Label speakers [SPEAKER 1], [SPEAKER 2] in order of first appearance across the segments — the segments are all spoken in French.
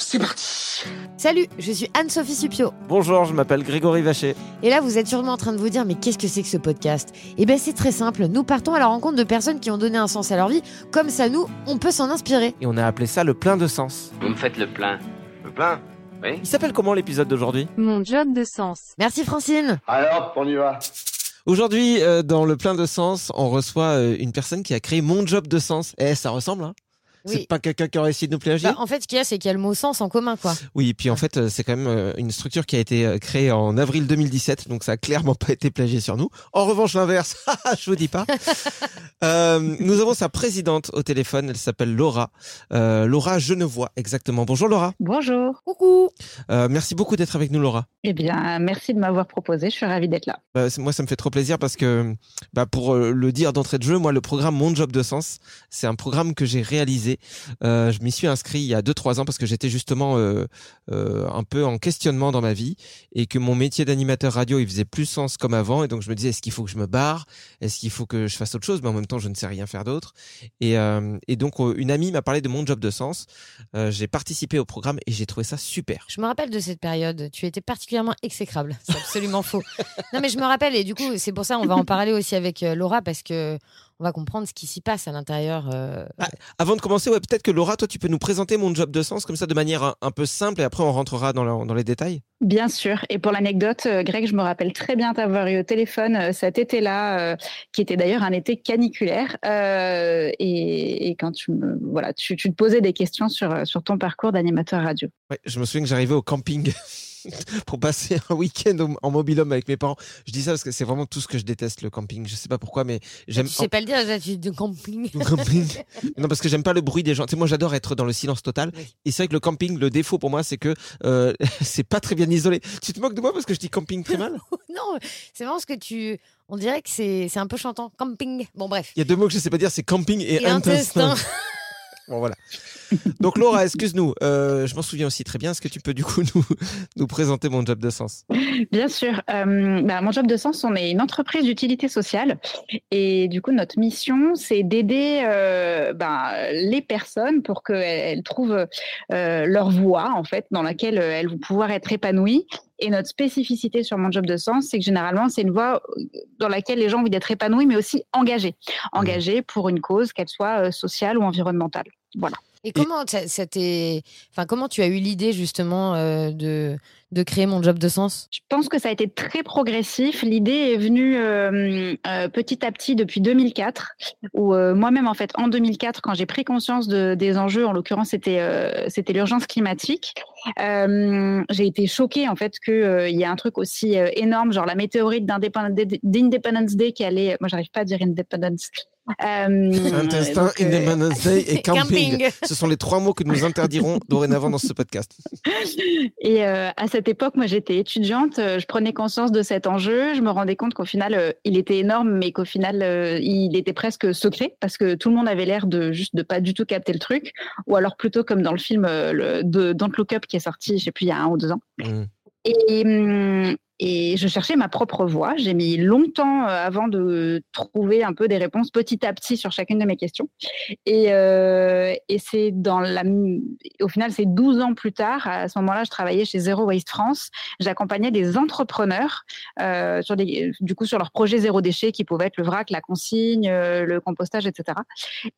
[SPEAKER 1] C'est parti
[SPEAKER 2] Salut, je suis Anne-Sophie Supio.
[SPEAKER 3] Bonjour, je m'appelle Grégory Vacher.
[SPEAKER 2] Et là, vous êtes sûrement en train de vous dire, mais qu'est-ce que c'est que ce podcast? Eh bien, c'est très simple. Nous partons à la rencontre de personnes qui ont donné un sens à leur vie. Comme ça, nous, on peut s'en inspirer.
[SPEAKER 3] Et on a appelé ça le plein de sens.
[SPEAKER 1] Vous me faites le plein. Le plein? Oui
[SPEAKER 3] Il s'appelle comment l'épisode d'aujourd'hui?
[SPEAKER 4] Mon job de sens.
[SPEAKER 2] Merci, Francine.
[SPEAKER 5] Alors, on y va.
[SPEAKER 3] Aujourd'hui, euh, dans le plein de sens, on reçoit euh, une personne qui a créé mon job de sens. Eh, ça ressemble, hein?
[SPEAKER 2] Oui.
[SPEAKER 3] C'est pas quelqu'un qui aurait essayé de nous plagier
[SPEAKER 2] Bah, en fait, ce qu'il y a, c'est qu'il y a le mot sens en commun, quoi.
[SPEAKER 3] Oui, puis en fait, euh, c'est quand même euh, une structure qui a été euh, créée en avril 2017, donc ça a clairement pas été plagié sur nous. En revanche, l'inverse, je vous dis pas. Euh, nous avons sa présidente au téléphone, elle s'appelle Laura. Euh, Laura Genevois, exactement. Bonjour Laura.
[SPEAKER 4] Bonjour.
[SPEAKER 2] Coucou.
[SPEAKER 3] Euh, merci beaucoup d'être avec nous Laura.
[SPEAKER 4] Eh bien, merci de m'avoir proposé. Je suis ravie d'être là.
[SPEAKER 3] Bah, moi, ça me fait trop plaisir parce que, bah, pour le dire d'entrée de jeu, moi, le programme Mon Job de Sens, c'est un programme que j'ai réalisé. Euh, je m'y suis inscrit il y a 2-3 ans parce que j'étais justement euh, euh, un peu en questionnement dans ma vie et que mon métier d'animateur radio, il faisait plus sens comme avant. Et donc, je me disais, est-ce qu'il faut que je me barre? Est-ce qu'il faut que je fasse autre chose? Mais en même temps, je ne sais rien faire d'autre. Et, et donc, une amie m'a parlé de Mon Job de Sens. J'ai participé au programme et j'ai trouvé ça super.
[SPEAKER 2] Je me rappelle de cette période. Tu étais particulièrement exécrable. C'est absolument faux. Non, mais je me rappelle. Et du coup, c'est pour ça on va en parler aussi avec Laura parce que on va comprendre ce qui s'y passe à l'intérieur. euh,
[SPEAKER 3] Avant de commencer, ouais, peut-être que Laura, toi, tu peux nous présenter Mon Job de Sens comme ça de manière un, peu simple et après on rentrera dans, dans les détails.
[SPEAKER 4] Bien sûr. Et pour l'anecdote, euh, Greg, je me rappelle très bien t'avoir eu au téléphone euh, cet été-là, euh, qui était d'ailleurs un été caniculaire. Euh, et, et quand tu me, voilà, tu, tu te posais des questions sur, sur ton parcours d'animateur radio.
[SPEAKER 3] Ouais, je me souviens que j'arrivais au camping pour passer un week-end en mobilhome avec mes parents. Je dis ça parce que c'est vraiment tout ce que je déteste, le camping. Je sais pas pourquoi, mais j'aime.
[SPEAKER 2] tu sais pas le dire, tu de camping.
[SPEAKER 3] Le camping. non, parce que j'aime pas le bruit des gens. Tu sais, moi, j'adore être dans le silence total.
[SPEAKER 2] Oui.
[SPEAKER 3] Et c'est vrai que le camping, le défaut pour moi, c'est que euh, c'est pas très bien isolé. Tu te moques de moi parce que je dis camping très mal?
[SPEAKER 2] Non, c'est vraiment ce que tu. On dirait que c'est un peu chantant. Camping. Bon, bref.
[SPEAKER 3] Il y a deux mots que je sais pas dire, c'est camping et,
[SPEAKER 2] Et intestin.
[SPEAKER 3] Voilà. Donc, Laura, excuse-nous. Euh, je m'en souviens aussi très bien. Est-ce que tu peux, du coup, nous, présenter mon job de sens?
[SPEAKER 4] Bien sûr. Euh, bah, mon job de sens, on est une entreprise d'utilité sociale. Et du coup, notre mission, c'est d'aider euh, bah, les personnes pour qu'elles elles trouvent leur voie, en fait, dans laquelle elles vont pouvoir être épanouies. Et notre spécificité sur mon job de sens, c'est que généralement, c'est une voie dans laquelle les gens ont envie d'être épanouis, mais aussi engagés. Engagés pour une cause, qu'elle soit sociale ou environnementale. Voilà.
[SPEAKER 2] Et comment, ça, ça t'est- enfin, comment tu as eu l'idée justement euh, de, de créer mon job de sens?
[SPEAKER 4] Je pense que ça a été très progressif. L'idée est venue euh, euh, petit à petit depuis 2004, où euh, moi-même, en fait, en 2004, quand j'ai pris conscience de, des enjeux, en l'occurrence, c'était euh, c'était l'urgence climatique, euh, j'ai été choquée, en fait, qu'il y a un truc aussi euh, énorme, genre la météorite d'Independence Day qui allait, moi, j'arrive pas à dire Independence,
[SPEAKER 3] Intestin,
[SPEAKER 4] donc, euh,
[SPEAKER 3] Independence Day et camping.
[SPEAKER 2] Camping.
[SPEAKER 3] Ce sont les trois mots que nous interdirons dorénavant dans ce podcast.
[SPEAKER 4] Et euh, à cette époque, moi, j'étais étudiante. euh, Je prenais conscience de cet enjeu. Je me rendais compte qu'au final, euh, il était énorme, mais qu'au final, euh, il était presque secret parce que tout le monde avait l'air de juste de pas du tout capter le truc, ou alors plutôt comme dans le film euh, le, de Don't Look Up qui est sorti, je sais plus, il y a un ou deux ans.
[SPEAKER 3] Mm.
[SPEAKER 4] Et, hum, et je cherchais ma propre voie. J'ai mis longtemps euh, avant de trouver un peu des réponses petit à petit sur chacune de mes questions. Et, euh, et c'est dans la, au final, c'est 12 ans plus tard. À ce moment-là, je travaillais chez Zero Waste France. J'accompagnais des entrepreneurs euh, sur des, du coup, sur leurs projets zéro déchet qui pouvaient être le vrac, la consigne, euh, le compostage, etc.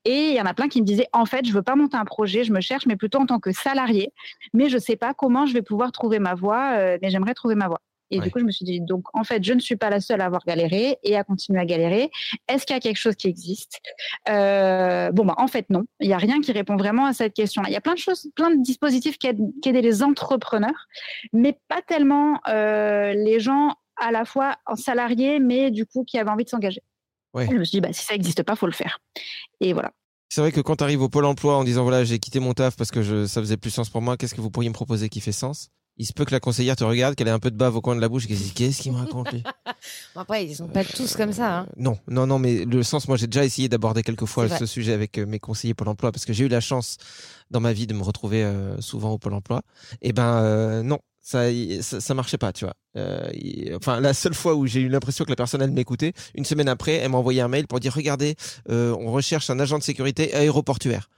[SPEAKER 4] Et il y en a plein qui me disaient, en fait, je veux pas monter un projet, je me cherche, mais plutôt en tant que salarié. Mais je sais pas comment je vais pouvoir trouver ma voie, euh, mais j'aimerais trouver ma voie. Et
[SPEAKER 3] Ouais.
[SPEAKER 4] du coup, je me suis dit, donc, en fait, je ne suis pas la seule à avoir galéré et à continuer à galérer. Est-ce qu'il y a quelque chose qui existe? Euh, Bon, bah, en fait, non. Il n'y a rien qui répond vraiment à cette question-là. Il y a plein de choses, plein de dispositifs qui aident, qui aident les entrepreneurs, mais pas tellement euh, les gens à la fois en salariés, mais du coup, qui avaient envie de s'engager.
[SPEAKER 3] Ouais.
[SPEAKER 4] Je me suis dit, bah, si ça n'existe pas, faut le faire. Et voilà.
[SPEAKER 3] C'est vrai que quand tu arrives au Pôle emploi en disant voilà, j'ai quitté mon taf parce que je, ça faisait plus sens pour moi, qu'est-ce que vous pourriez me proposer qui fait sens? Il se peut que la conseillère te regarde, qu'elle ait un peu de bave au coin de la bouche et qu'elle se dise qu'est-ce qu'il me raconte lui?
[SPEAKER 2] Bon, après, ils sont pas tous comme ça. hein.
[SPEAKER 3] Euh, Non, non, non, mais le sens, moi j'ai déjà essayé d'aborder quelques fois ce sujet avec euh, mes conseillers Pôle emploi parce que j'ai eu la chance dans ma vie de me retrouver euh, souvent au Pôle emploi. Et ben euh, non, ça, ça, ça marchait pas, tu vois. Euh, y- enfin, la seule fois où j'ai eu l'impression que la personne elle m'écoutait, une semaine après, elle m'a envoyé un mail pour dire regardez, on recherche un agent de sécurité aéroportuaire.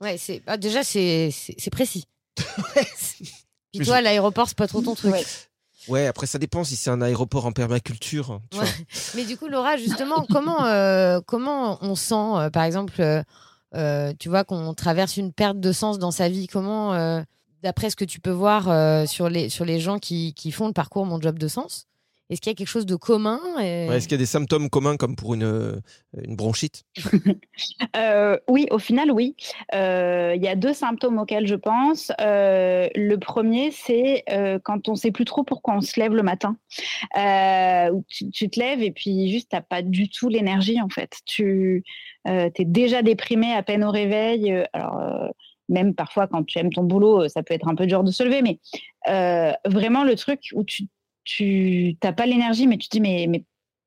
[SPEAKER 2] Ouais, c'est ah, déjà c'est précis. Puis toi, l'aéroport, c'est pas trop ton truc.
[SPEAKER 4] Ouais.
[SPEAKER 3] Ouais, après ça dépend si c'est un aéroport en permaculture. Tu
[SPEAKER 2] Ouais.
[SPEAKER 3] vois.
[SPEAKER 2] Mais du coup, Laura, justement, comment, euh, comment on sent, euh, par exemple, euh, tu vois, qu'on traverse une perte de sens dans sa vie? Comment, euh, d'après ce que tu peux voir euh, sur, les, sur les gens qui, qui font le parcours Mon Job de Sens, est-ce qu'il y a quelque chose de commun et-
[SPEAKER 3] Ouais, Est-ce qu'il y a des symptômes communs comme pour une, euh, une bronchite?
[SPEAKER 4] Euh, oui, au final, oui. Euh, Il y a deux symptômes auxquels je pense. Euh, le premier, c'est euh, quand on ne sait plus trop pourquoi on se lève le matin. Euh, tu, tu te lèves et puis juste, tu n'as pas du tout l'énergie, en fait. Tu es déjà déprimé à peine au réveil. Alors, euh, même parfois, quand tu aimes ton boulot, ça peut être un peu dur de se lever, mais euh, vraiment le truc où tu tu n'as pas l'énergie, mais tu te dis, mais, mais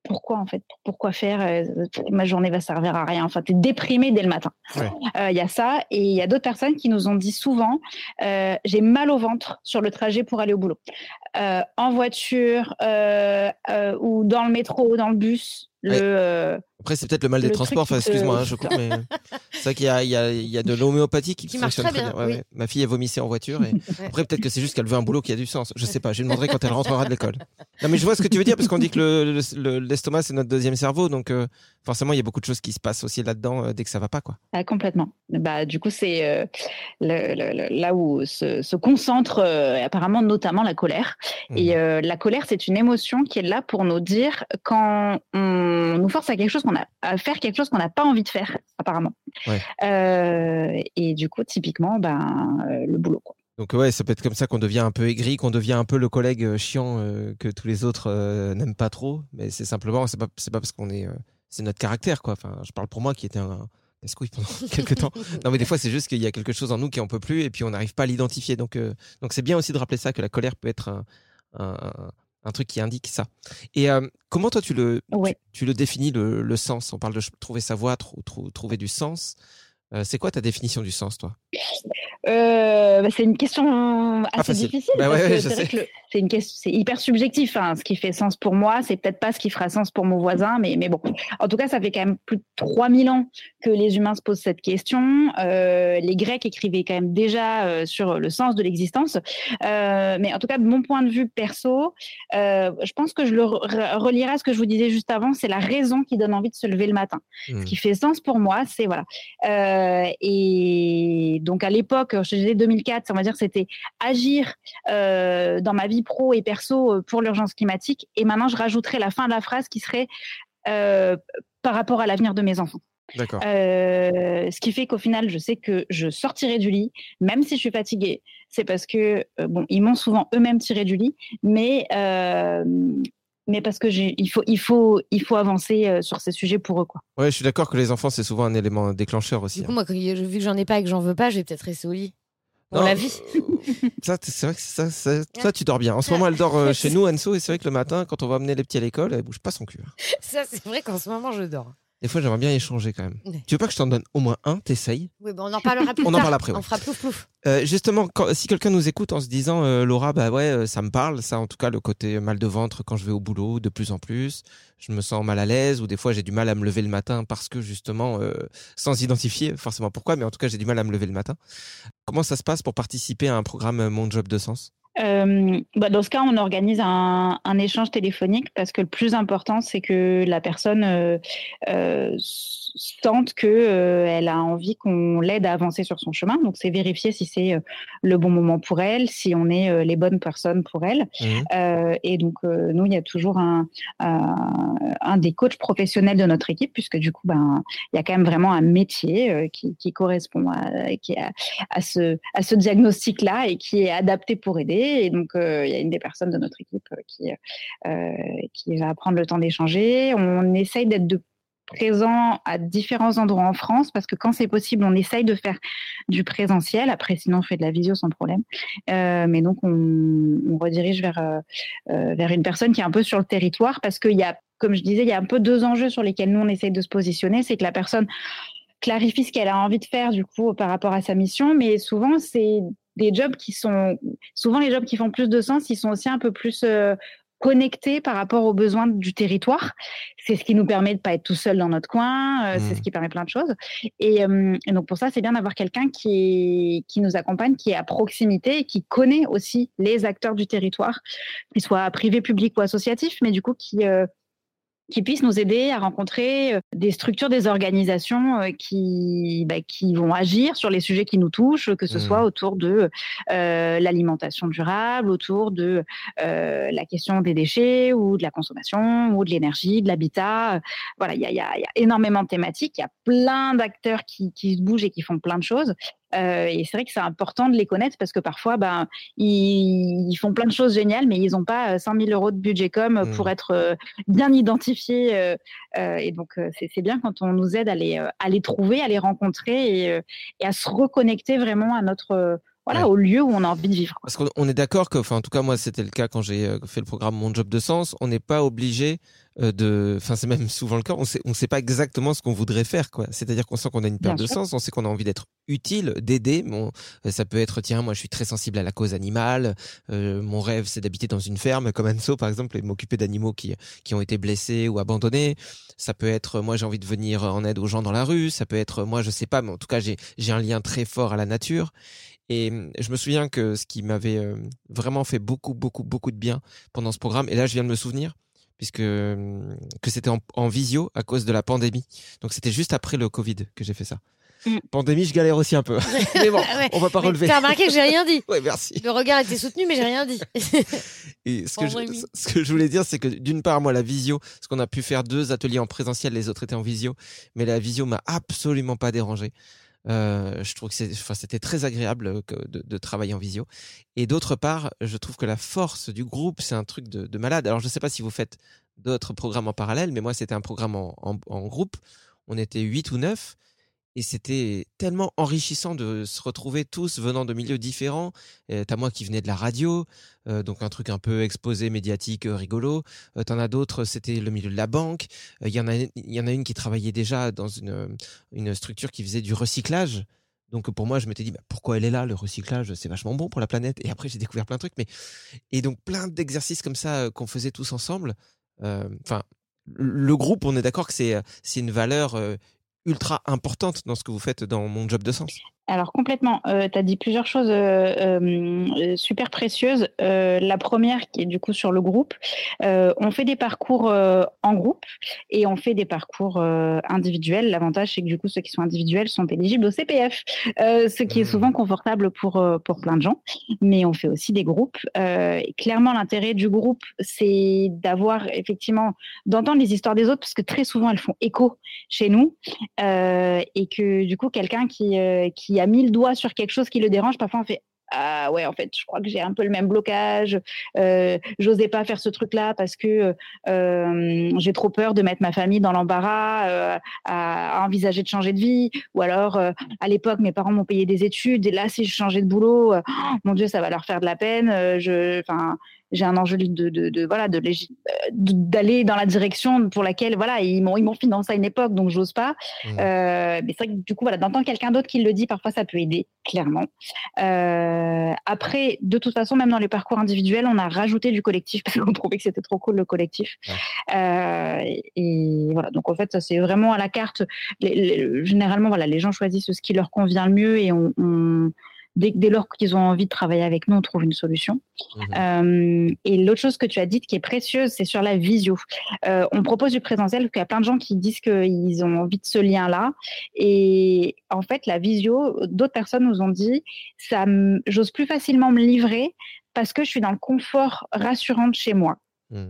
[SPEAKER 4] pourquoi en fait? Pourquoi faire? Euh, Ma journée va servir à rien. Enfin, tu es déprimé dès le matin. Il
[SPEAKER 3] Ouais.
[SPEAKER 4] y a ça. Et il y a d'autres personnes qui nous ont dit souvent euh, j'ai mal au ventre sur le trajet pour aller au boulot. Euh, en voiture euh, euh, ou dans le métro ou dans le bus. Le,
[SPEAKER 3] Ouais. Après, c'est peut-être le mal des
[SPEAKER 4] Le
[SPEAKER 3] transports. Enfin, excuse-moi, hein, je coupe, mais c'est vrai qu'il y a, il y, a, il y a de l'homéopathie qui,
[SPEAKER 2] Qui marche
[SPEAKER 3] fonctionne
[SPEAKER 2] très bien,
[SPEAKER 3] Ouais,
[SPEAKER 2] oui.
[SPEAKER 3] ouais. Ma fille, elle vomissait en voiture. Et... Après, peut-être que c'est juste qu'elle veut un boulot qui a du sens. Je sais pas. Je lui demanderai quand elle rentrera de l'école. Non, mais je vois ce que tu veux dire parce qu'on dit que le- le- le- l'estomac, c'est notre deuxième cerveau. Donc, euh, forcément, il y a beaucoup de choses qui se passent aussi là-dedans euh, dès que ça va pas, quoi.
[SPEAKER 4] Ah, complètement. Bah, du coup, c'est euh, le- le- le- là où se, se concentre euh, apparemment notamment la colère. Et euh, la colère, c'est une émotion qui est là pour nous dire quand on nous force à quelque chose qu'on a à faire quelque chose qu'on n'a pas envie de faire, apparemment.
[SPEAKER 3] Ouais.
[SPEAKER 4] Euh, et du coup, typiquement, ben euh, le boulot. Quoi.
[SPEAKER 3] Donc ouais, ça peut être comme ça qu'on devient un peu aigri, qu'on devient un peu le collègue chiant euh, que tous les autres n'aiment pas trop. Mais c'est simplement, c'est pas, pas parce qu'on est, c'est notre caractère quoi. Enfin, je parle pour moi qui était un casse-couille pendant quelques temps. Non mais des fois c'est juste qu'il y a quelque chose en nous qui en peut plus et puis on n'arrive pas à l'identifier. Donc euh, donc c'est bien aussi de rappeler ça que la colère peut être un, un, un truc qui indique ça. Et euh, comment toi tu le,
[SPEAKER 4] Ouais.
[SPEAKER 3] tu, tu le définis le, le sens? On parle de trouver sa voie, trou- trou- trouver du sens. Euh, c'est quoi ta définition du sens, toi?
[SPEAKER 4] Euh, bah, c'est une question assez difficile
[SPEAKER 3] Bah ouais, ouais,
[SPEAKER 4] c'est que une question, c'est hyper subjectif. hein. Ce qui fait sens pour moi, c'est peut-être pas ce qui fera sens pour mon voisin, mais mais bon. En tout cas, ça fait quand même plus de 3000 ans que les humains se posent cette question. Euh, les Grecs écrivaient quand même déjà euh, sur le sens de l'existence. Mais en tout cas, de mon point de vue perso, je pense que je le re- relierai à ce que je vous disais juste avant. C'est la raison qui donne envie de se lever le matin.
[SPEAKER 3] Hmm.
[SPEAKER 4] Ce qui fait sens pour moi, c'est voilà. Euh, et donc à l'époque, je disais 2004, on va dire c'était agir euh, dans ma vie pro et perso euh, pour l'urgence climatique. Et maintenant, je rajouterai la fin de la phrase qui serait euh, par rapport à l'avenir de mes enfants.
[SPEAKER 3] D'accord.
[SPEAKER 4] Ce qui fait qu'au final, je sais que je sortirai du lit, même si je suis fatiguée. C'est parce que, bon, ils m'ont souvent eux-mêmes tiré du lit, mais mais parce que j'ai, il faut, il faut, il faut avancer euh, sur ces sujets pour eux, quoi.
[SPEAKER 3] Ouais, je suis d'accord que les enfants, c'est souvent un élément déclencheur aussi.
[SPEAKER 2] Du coup,
[SPEAKER 3] hein.
[SPEAKER 2] moi, quand- vu que j'en ai pas et que j'en veux pas, je vais peut-être rester au lit. Pour
[SPEAKER 3] Non,
[SPEAKER 2] la vie.
[SPEAKER 3] ça, c'est vrai que ça, ça, toi, tu dors bien. En ce moment, elle dort euh, chez nous, Anso, et c'est vrai que le matin, quand on va amener les petits à l'école, elle bouge pas son cul. hein.
[SPEAKER 2] Ça, c'est vrai qu'en ce moment, je dors.
[SPEAKER 3] Des fois, j'aimerais bien échanger quand même.
[SPEAKER 2] Ouais.
[SPEAKER 3] Tu veux pas que je t'en donne au moins un? T'essayes?
[SPEAKER 2] Oui, bon, on en parlera plus
[SPEAKER 3] On en parle après, ouais.
[SPEAKER 2] On fera plouf plouf.
[SPEAKER 3] Euh, justement, quand- si quelqu'un nous écoute en se disant euh, Laura, bah ouais, euh, ça me parle, ça en tout cas le côté mal de ventre quand je vais au boulot de plus en plus, je me sens mal à l'aise ou des fois j'ai du mal à me lever le matin parce que justement, sans identifier forcément pourquoi, mais en tout cas j'ai du mal à me lever le matin. Comment ça se passe pour participer à un programme Mon Job de Sens?
[SPEAKER 4] Euh, bah, dans ce cas, on organise un, un échange téléphonique parce que le plus important, c'est que la personne euh, euh, sente que euh, elle a envie qu'on l'aide à avancer sur son chemin. Donc, c'est vérifier si c'est euh, le bon moment pour elle, si on est euh, les bonnes personnes pour elle. Euh, et donc, nous, il y a toujours un, un, des coachs professionnels de notre équipe, puisque du coup, ben, il y a quand même vraiment un métier qui, qui correspond à, qui à, ce, à ce diagnostic-là et qui est adapté pour aider. Et donc, il y a une des personnes de notre équipe qui, qui va prendre le temps d'échanger. On essaye d'être de présent à différents endroits en France parce que quand c'est possible, on essaye de faire du présentiel. Après, sinon, on fait de la visio sans problème. Euh, mais donc, on, redirige vers, euh, euh, vers une personne qui est un peu sur le territoire parce qu'il y a, comme je disais, il y a un peu deux enjeux sur lesquels nous, on essaye de se positionner. C'est que la personne clarifie ce qu'elle a envie de faire du coup par rapport à sa mission, mais souvent, c'est des jobs qui sont, souvent les jobs qui font plus de sens, ils sont aussi un peu plus connectés par rapport aux besoins du territoire. C'est ce qui nous permet de pas être tout seul dans notre coin, euh, c'est ce qui permet plein de choses. Et, euh, et donc pour ça, c'est bien d'avoir quelqu'un qui, qui nous accompagne, qui est à proximité et qui connaît aussi les acteurs du territoire, qu'ils soient privés, publics ou associatifs, mais du coup qui euh, qui puissent nous aider à rencontrer euh, des structures, des organisations euh, qui, bah, qui vont agir sur les sujets qui nous touchent, que ce
[SPEAKER 3] Mhm.
[SPEAKER 4] soit autour de euh, l'alimentation durable, autour de euh, la question des déchets ou de la consommation ou de l'énergie, de l'habitat. Voilà, il y a, y a- il y a énormément de thématiques, il y a plein d'acteurs qui, qui bougent et qui font plein de choses. Euh, et c'est vrai que c'est important de les connaître parce que parfois, ben, ils, ils font plein de choses géniales, mais ils n'ont pas euh, 5 000 euros de budget com
[SPEAKER 3] Mhm.
[SPEAKER 4] pour être euh, bien identifiés. euh, euh, et donc, euh, c'est bien quand on nous aide à les, euh, à les trouver, à les rencontrer et, euh, et à se reconnecter vraiment à notre, euh, voilà,
[SPEAKER 3] Ouais.
[SPEAKER 4] au lieu où on a envie de vivre.
[SPEAKER 3] Parce qu'on on est d'accord que, enfin, en tout cas, moi, c'était le cas quand j'ai euh, fait le programme Mon Job de Sens. On n'est pas obligé euh, de, enfin, c'est même souvent le cas. On sait, on sait pas exactement ce qu'on voudrait faire, quoi. C'est-à-dire qu'on sent qu'on a une perte de
[SPEAKER 4] sûr.
[SPEAKER 3] sens, on sait qu'on a envie d'être utile, d'aider. Bon, euh, ça peut être, tiens, moi, je suis très sensible à la cause animale. euh, mon rêve, c'est d'habiter dans une ferme, comme Anso, par exemple, et m'occuper d'animaux qui qui ont été blessés ou abandonnés. Ça peut être, moi, j'ai envie de venir en aide aux gens dans la rue. Ça peut être, moi, je sais pas, mais en tout cas, j'ai j'ai un lien très fort à la nature. Et hum, je me souviens que ce qui m'avait euh, vraiment fait beaucoup, beaucoup, beaucoup de bien pendant ce programme, et là je viens de me souvenir, puisque hum, que c'était en, en visio à cause de la pandémie. Donc c'était juste après le Covid que j'ai fait ça.
[SPEAKER 4] Mm.
[SPEAKER 3] Pandémie, je galère aussi un peu. mais bon,
[SPEAKER 2] Ouais.
[SPEAKER 3] on va pas
[SPEAKER 2] Mais
[SPEAKER 3] relever.
[SPEAKER 2] T'as remarqué que j'ai rien dit.
[SPEAKER 3] Ouais, merci.
[SPEAKER 2] Le regard était soutenu, mais j'ai rien dit.
[SPEAKER 3] Et ce que, je,
[SPEAKER 2] Pandémie.
[SPEAKER 3] ce que je voulais dire, c'est que d'une part, moi, la visio, parce qu'on a pu faire deux ateliers en présentiel, les autres étaient en visio, mais la visio m'a absolument pas dérangé. Euh, je trouve que c'était très agréable euh, de, travailler en visio. Et d'autre part, je trouve que la force du groupe, c'est un truc de, de malade. Alors, je sais pas si vous faites d'autres programmes en parallèle, mais moi, c'était un programme en, en, en groupe. On était huit ou neuf. Et c'était tellement enrichissant de se retrouver tous venant de milieux différents. T'as moi qui venais de la radio, euh, donc un truc un peu exposé, médiatique, euh, rigolo. Euh, T'en as d'autres, c'était le milieu de la banque. Il y en a, y en a une qui travaillait déjà dans une, une structure qui faisait du recyclage. Donc pour moi, je m'étais dit, bah, pourquoi elle est là Le recyclage, c'est vachement bon pour la planète. Et après, j'ai découvert plein de trucs. Mais et donc plein d'exercices comme ça qu'on faisait tous ensemble. Enfin, le groupe, on est d'accord que c'est une valeur ultra importante dans ce que vous faites dans mon job de sens.
[SPEAKER 4] Alors complètement, euh, tu as dit plusieurs choses euh, euh, super précieuses. Euh, la première qui est du coup sur le groupe, euh, on fait des parcours euh, en groupe et on fait des parcours euh, individuels. L'avantage c'est que du coup ceux qui sont individuels sont éligibles au CPF, euh, ce qui est
[SPEAKER 3] Mmh.
[SPEAKER 4] souvent confortable pour, euh, pour plein de gens. Mais on fait aussi des groupes. Euh, et clairement l'intérêt du groupe c'est d'avoir effectivement, d'entendre les histoires des autres parce que très souvent elles font écho chez nous euh, et que du coup quelqu'un qui, euh, qui a mis le doigt sur quelque chose qui le dérange, parfois on fait ah ouais, en fait, je crois que j'ai un peu le même blocage. Euh, J'osais pas faire ce truc-là parce que euh, j'ai trop peur de mettre ma famille dans l'embarras, euh, à, envisager de changer de vie. Ou alors, à l'époque, mes parents m'ont payé des études et là, si je changeais de boulot, mon Dieu, ça va leur faire de la peine. Je, enfin, j'ai un enjeu de, de, de voilà de d'aller dans la direction pour laquelle voilà ils m'ont ils m'ont financé à une époque donc j'ose pas. Mmh. euh, mais c'est vrai que du coup voilà d'entendre quelqu'un d'autre qui le dit parfois ça peut aider clairement. Euh, après de toute façon même dans les parcours individuels on a rajouté du collectif parce qu'on trouvait que c'était trop cool le collectif. Euh, et voilà donc en fait ça c'est vraiment à la carte. Les, les, généralement voilà les gens choisissent ce qui leur convient le mieux et on, on dès, dès lors qu'ils ont envie de travailler avec nous, on trouve une solution. Mmh. Euh, et l'autre chose que tu as dite qui est précieuse, c'est sur la visio. Euh, on propose du présentiel parce qu'il y a plein de gens qui disent qu'ils ont envie de ce lien-là. Et en fait, la visio, d'autres personnes nous ont dit, ça, j'ose plus facilement me livrer parce que je suis dans le confort rassurant de chez moi. Mmh.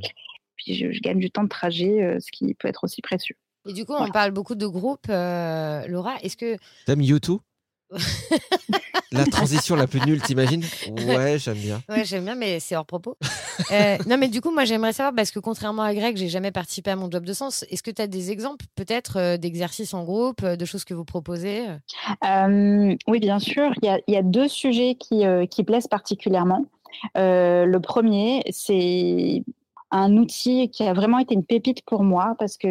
[SPEAKER 4] Puis je, je, gagne du temps de trajet, euh, ce qui peut être aussi précieux.
[SPEAKER 2] Et du coup, on parle beaucoup de groupes. Euh, Laura, est-ce que...
[SPEAKER 3] T'aimes YouTube? La transition la plus nulle, t'imagines? Ouais, j'aime bien.
[SPEAKER 2] Ouais, j'aime bien, mais c'est hors propos. euh, non, mais du coup, moi, j'aimerais savoir, parce que contrairement à Greg, j'ai jamais participé à mon job de sens. Est-ce que tu as des exemples, peut-être, euh, d'exercices en groupe, euh, de choses que vous proposez
[SPEAKER 4] euh, Oui, bien sûr. Il y a, y a, deux sujets qui, qui plaisent particulièrement. le premier, c'est un outil qui a vraiment été une pépite pour moi parce que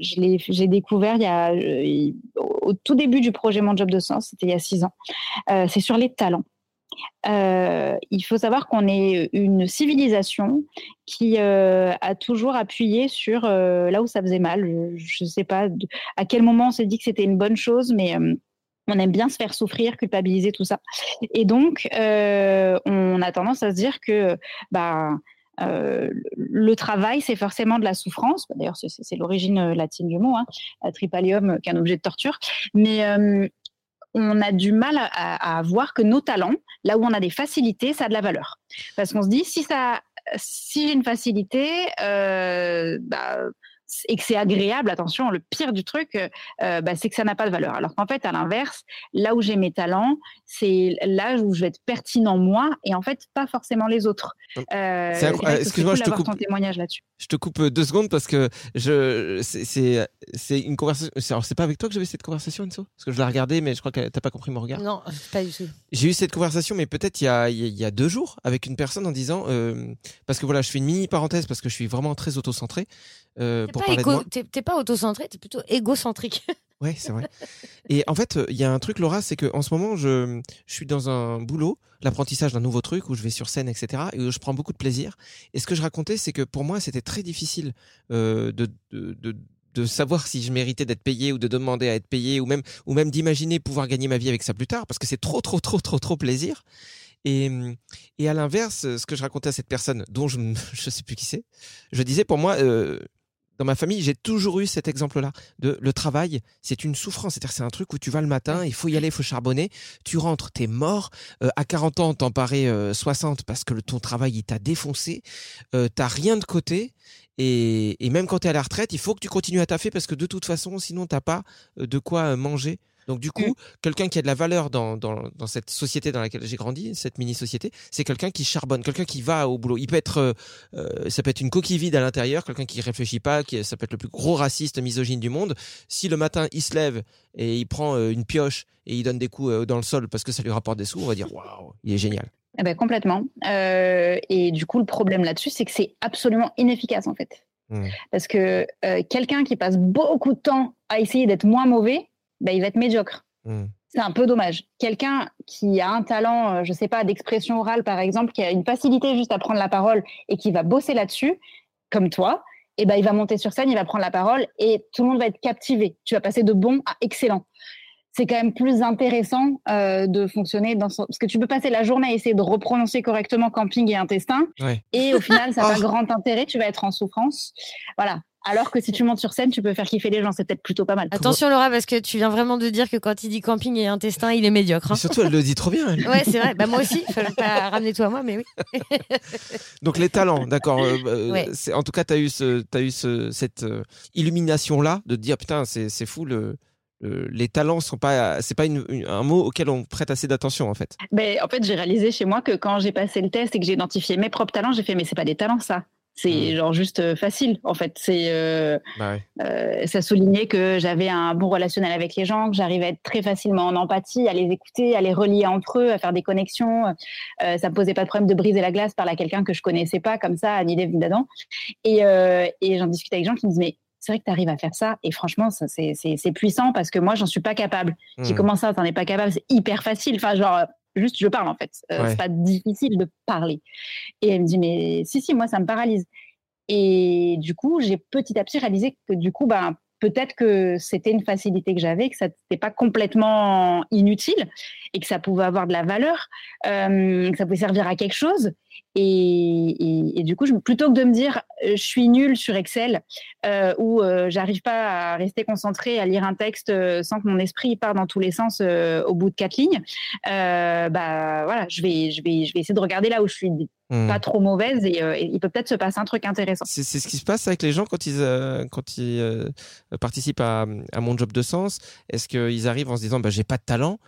[SPEAKER 4] je l'ai, j'ai découvert il y a, au tout début du projet Mon Job de Sens, c'était il y a six ans. Euh, c'est sur les talents. Euh, il faut savoir qu'on est une civilisation qui euh, a toujours appuyé sur là où ça faisait mal. Je ne sais pas à quel moment on s'est dit que c'était une bonne chose, mais on aime bien se faire souffrir, culpabiliser, tout ça. Et donc, on a tendance à se dire que bah, euh, le travail, c'est forcément de la souffrance. D'ailleurs, c'est l'origine latine du mot, hein, tripalium, qu'un objet de torture. Mais euh, on a du mal à, voir que nos talents, là où on a des facilités, ça a de la valeur. Parce qu'on se dit, si j'ai une facilité, euh, bah, et que c'est agréable, attention, le pire du truc, euh, bah, c'est que ça n'a pas de valeur. Alors qu'en fait, à l'inverse, là où j'ai mes talents, c'est là où je vais être pertinent moi et en fait pas forcément les autres.
[SPEAKER 3] Euh, Excuse-moi, je te coupe.
[SPEAKER 4] Ton témoignage là-dessus.
[SPEAKER 3] Je te coupe deux secondes parce que je c'est c'est une conversation. Alors c'est pas avec toi que j'avais cette conversation, Enzo? Parce que je l'ai regardé, mais je crois que t'as pas compris mon regard.
[SPEAKER 2] Non, pas du tout.
[SPEAKER 3] J'ai eu cette conversation, mais peut-être il y a il y a deux jours avec une personne en disant euh, parce que voilà, je fais une mini parenthèse parce que je suis vraiment très auto-centré. Euh, pour
[SPEAKER 2] parler égo, de T'es pas auto-centré, t'es plutôt égocentrique.
[SPEAKER 3] Ouais, c'est vrai. Et en fait, il y a un truc, Laura, c'est que en ce moment, je, je suis dans un boulot, l'apprentissage d'un nouveau truc où je vais sur scène, etc. Et où je prends beaucoup de plaisir. Et ce que je racontais, c'est que pour moi, c'était très difficile euh, de, de, de de savoir si je méritais d'être payé ou de demander à être payé ou même ou même d'imaginer pouvoir gagner ma vie avec ça plus tard parce que c'est trop trop trop trop trop plaisir et, et à l'inverse ce que je racontais à cette personne dont je ne sais plus qui c'est je disais pour moi euh, dans ma famille, j'ai toujours eu cet exemple-là. De le travail, c'est une souffrance. C'est-à-dire, c'est un truc où tu vas le matin, il faut y aller, il faut charbonner. Tu rentres, t'es mort. Euh, à 40 ans, t'en parais euh, 60 parce que ton travail, il t'a défoncé. Euh, t'as rien de côté. Et, et même quand t'es à la retraite, il faut que tu continues à taffer parce que de toute façon, sinon, t'as pas de quoi manger. Donc du coup, mmh. quelqu'un qui a de la valeur dans, dans, dans cette société dans laquelle j'ai grandi, cette mini-société, c'est quelqu'un qui charbonne, quelqu'un qui va au boulot. Il peut être, euh, ça peut être une coquille vide à l'intérieur, quelqu'un qui réfléchit pas, qui, ça peut être le plus gros raciste, misogyne du monde. Si le matin il se lève et il prend euh, une pioche et il donne des coups euh, dans le sol parce que ça lui rapporte des sous, on va dire waouh, il est génial.
[SPEAKER 4] Eh ben, complètement. Euh, et du coup, le problème là-dessus, c'est que c'est absolument inefficace en fait. Mmh. Parce que quelqu'un qui passe beaucoup de temps à essayer d'être moins mauvais, ben, il va être médiocre. Mmh. C'est un peu dommage. Quelqu'un qui a un talent, je sais pas, d'expression orale par exemple, qui a une facilité juste à prendre la parole et qui va bosser là-dessus, comme toi, et eh ben il va monter sur scène, il va prendre la parole et tout le monde va être captivé. Tu vas passer de bon à excellent. C'est quand même plus intéressant euh, de fonctionner dans son... parce que tu peux passer la journée à essayer de reprononcer correctement camping et intestin, et au final ça n'a oh. pas grand intérêt. Tu vas être en souffrance. Voilà. Alors que si tu montes sur scène, tu peux faire kiffer les gens. C'est peut-être plutôt pas mal.
[SPEAKER 2] Attention, Laura, parce que tu viens vraiment de dire que quand il dit camping et intestin, il est médiocre. Hein.
[SPEAKER 3] surtout, elle le dit trop bien. Elle.
[SPEAKER 2] Ouais, c'est vrai. Bah, moi aussi. Il fallait pas ramener toi à moi, mais oui.
[SPEAKER 3] Donc, les talents, d'accord. Euh, ouais. En tout cas, tu as eu, ce, as eu ce, cette euh, illumination-là de te dire putain, c'est fou le le- les talents sont pas, c'est pas une- une- un mot auquel on prête assez d'attention en fait.
[SPEAKER 4] Ben, en fait, j'ai réalisé chez moi que quand j'ai passé le test et que j'ai identifié mes propres talents, j'ai fait mais c'est pas des talents ça. C'est
[SPEAKER 3] Mm.
[SPEAKER 4] genre juste euh, facile en fait. C'est euh,
[SPEAKER 3] Bah ouais.
[SPEAKER 4] euh, ça soulignait que j'avais un bon relationnel avec les gens, que j'arrivais à être très facilement en empathie, à les écouter, à les relier entre eux, à faire des connexions. Euh, ça me posait pas de problème de briser la glace par là quelqu'un que je connaissais pas comme ça, Annie Dave d'Adam. Et, et j'en discutais avec des gens qui me disent mais c'est vrai que tu arrives à faire ça et franchement ça, c'est c'est- c'est puissant parce que moi j'en suis pas capable. J'ai
[SPEAKER 3] Hmm.
[SPEAKER 4] comment ça t'en es pas capable C'est hyper facile. Enfin genre juste je parle en fait. Euh,
[SPEAKER 3] Ouais.
[SPEAKER 4] C'est pas difficile de parler. Et elle me dit mais si si moi ça me paralyse. Et du coup, j'ai petit à petit réalisé que du coup, ben, peut-être que c'était une facilité que j'avais, que ça n'était pas complètement inutile et que ça pouvait avoir de la valeur, euh, que ça pouvait servir à quelque chose. Et, et- et du coup, je, plutôt que de me dire euh, je suis nulle sur Excel euh, ou euh, j'arrive pas à rester concentrée à lire un texte euh, sans que mon esprit parte dans tous les sens euh, au bout de quatre lignes, bah voilà, je vais, je vais, je vais essayer de regarder là où je suis
[SPEAKER 3] Hmm.
[SPEAKER 4] pas trop mauvaise et, euh, et il peut peut-être se passer un truc intéressant.
[SPEAKER 3] C'est ce qui se passe avec les gens quand ils, euh, quand ils euh, participent à, à mon job de sens. Est-ce qu'ils arrivent en se disant bah, j'ai pas de talent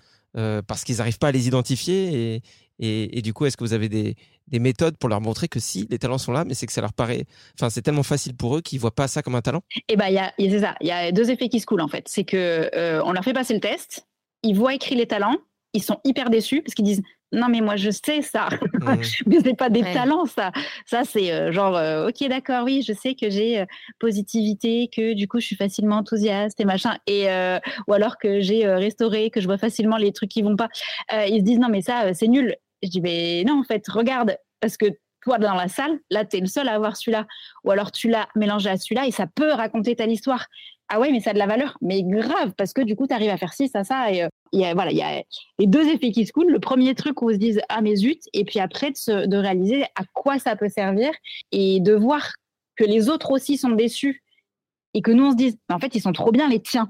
[SPEAKER 3] parce qu'ils n'arrivent pas à les identifier et, et, et du coup est-ce que vous avez des, des méthodes pour leur montrer que si les talents sont là mais c'est que ça leur paraît enfin c'est tellement facile pour eux qu'ils voient pas ça comme un talent
[SPEAKER 4] Et ben il y a, il y a- c'est ça, il y a deux effets qui se coulent en fait. C'est que euh, on leur fait passer le test, ils voient écrit les talents, ils sont hyper déçus parce qu'ils disent non mais moi je sais ça,
[SPEAKER 3] Hmm.
[SPEAKER 4] mais c'est pas des
[SPEAKER 2] Ouais.
[SPEAKER 4] talents ça. Ça c'est euh, genre euh, ok d'accord oui je sais que j'ai euh, positivité, que du coup je suis facilement enthousiaste et machin et euh, ou alors que j'ai euh, restauré, que je vois facilement les trucs qui vont pas. Euh, ils se disent non mais ça euh, c'est nul. Je dis mais non en fait regarde parce que toi dans la salle là tu es le seul à avoir celui-là ou alors tu l'as mélangé à celui-là et ça peut raconter ta histoire. Ah ouais, mais ça a de la valeur. Mais grave, parce que du coup, tu arrives à faire ci, ça, ça. Et euh, il y a, voilà, il y a les deux effets qui se coulent. Le premier truc où on se dise, ah mais zut, et puis après de, se- de réaliser à quoi ça peut servir et de voir que les autres aussi sont déçus et que nous, on se dise, en fait, ils sont trop bien les tiens.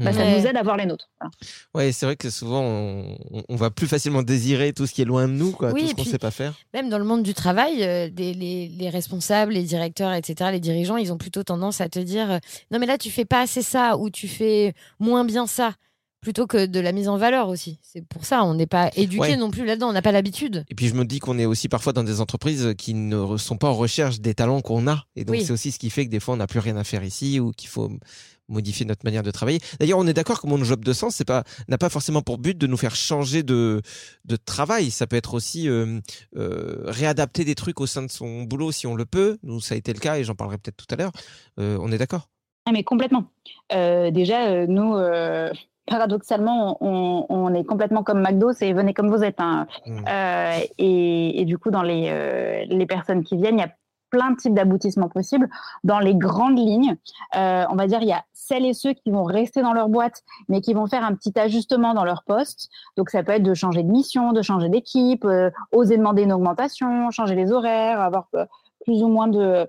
[SPEAKER 4] Bah, ça
[SPEAKER 2] Ouais.
[SPEAKER 4] nous aide à voir les nôtres. Voilà.
[SPEAKER 3] Ouais, c'est vrai que souvent on, va plus facilement désirer tout ce qui est loin de nous, quoi,
[SPEAKER 2] Oui,
[SPEAKER 3] tout ce qu'on
[SPEAKER 2] puis-
[SPEAKER 3] sait pas faire.
[SPEAKER 2] Même dans le monde du travail, euh, des- les, les responsables, les directeurs, etc., les dirigeants, ils ont plutôt tendance à te dire euh, non mais là tu fais pas assez ça ou tu fais moins bien ça, plutôt que de la mise en valeur aussi. C'est pour ça, on n'est pas éduqué
[SPEAKER 3] Ouais.
[SPEAKER 2] non plus là-dedans, on n'a pas l'habitude.
[SPEAKER 3] Et puis je me dis qu'on est aussi parfois dans des entreprises qui ne sont pas en recherche des talents qu'on a. Et donc
[SPEAKER 2] Oui.
[SPEAKER 3] c'est aussi ce qui fait que des fois on n'a plus rien à faire ici ou qu'il faut modifier notre manière de travailler. D'ailleurs, on est d'accord que mon job de sens, c'est pas n'a pas forcément pour but de nous faire changer de de travail. Ça peut être aussi euh, euh, réadapter des trucs au sein de son boulot si on le peut. Nous, ça a été le cas et j'en parlerai peut-être tout à l'heure. Euh, on est d'accord?
[SPEAKER 4] Ah, mais complètement. Déjà, nous, paradoxalement, on, on est complètement comme McDo, c'est venez comme vous êtes. hein.
[SPEAKER 3] Mm.
[SPEAKER 4] Euh, et, et du coup, dans les, les personnes qui viennent, il y a plein de types d'aboutissements possibles. Dans les grandes lignes, euh, on va dire, il y a celles et ceux qui vont rester dans leur boîte, mais qui vont faire un petit ajustement dans leur poste. Donc, ça peut être de changer de mission, de changer d'équipe, euh, oser demander une augmentation, changer les horaires, avoir euh, plus ou moins de,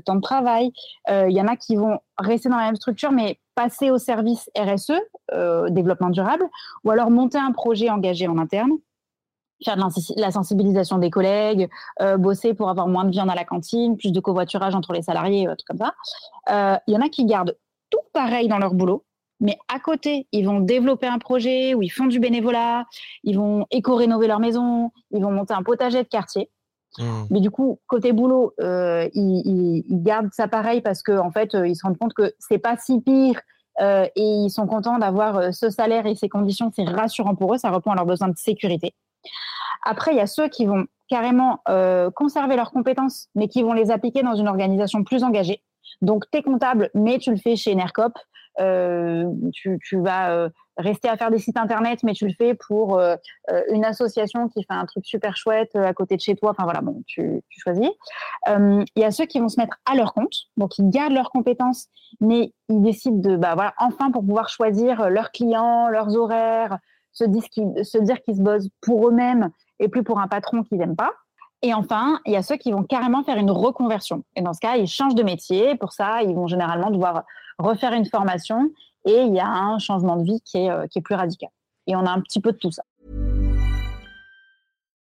[SPEAKER 4] temps de travail. Il y en a qui vont rester dans la même structure, mais passer au service RSE, développement durable, ou alors monter un projet engagé en interne, faire de la sensibilisation des collègues, euh, bosser pour avoir moins de viande à la cantine, plus de covoiturage entre les salariés, euh, tout comme ça. Euh, Il y en a qui gardent tout pareil dans leur boulot, mais à côté, ils vont développer un projet où ils font du bénévolat, ils vont éco-rénover leur maison, ils vont monter un potager de quartier.
[SPEAKER 3] Mm.
[SPEAKER 4] Mais du coup, côté boulot, euh, ils, ils- ils gardent ça pareil parce que en fait, euh, ils se rendent compte que c'est pas si pire euh, et ils sont contents d'avoir euh, ce salaire et ces conditions. C'est rassurant pour eux, ça répond à leurs besoins de sécurité. Après, il y a ceux qui vont carrément euh, conserver leurs compétences, mais qui vont les appliquer dans une organisation plus engagée. Donc, tu es comptable, mais tu le fais chez Enercop. Euh, tu, vas euh, rester à faire des sites internet, mais tu le fais pour une association qui fait un truc super chouette à côté de chez toi. Enfin voilà, bon, tu, choisis. Il y a ceux qui vont se mettre à leur compte, donc ils gardent leurs compétences, mais ils décident de, bah voilà, enfin pour pouvoir choisir leurs clients, leurs horaires, se, se dire qu'ils se bossent pour eux-mêmes et plus pour un patron qu'ils n'aiment pas. Et enfin, il y a ceux qui vont carrément faire une reconversion. Et dans ce cas, ils changent de métier. Pour ça, ils vont généralement devoir refaire une formation et il y a un changement de vie qui est, euh, qui est plus radical. Et on a un petit peu de tout ça.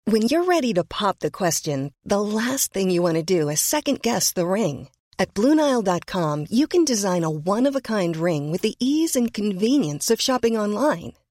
[SPEAKER 5] When you're ready to pop the question, the last thing you want to do is second guess the ring. At Bluenile.com, you can design a one of a kind ring with the ease and convenience of shopping online.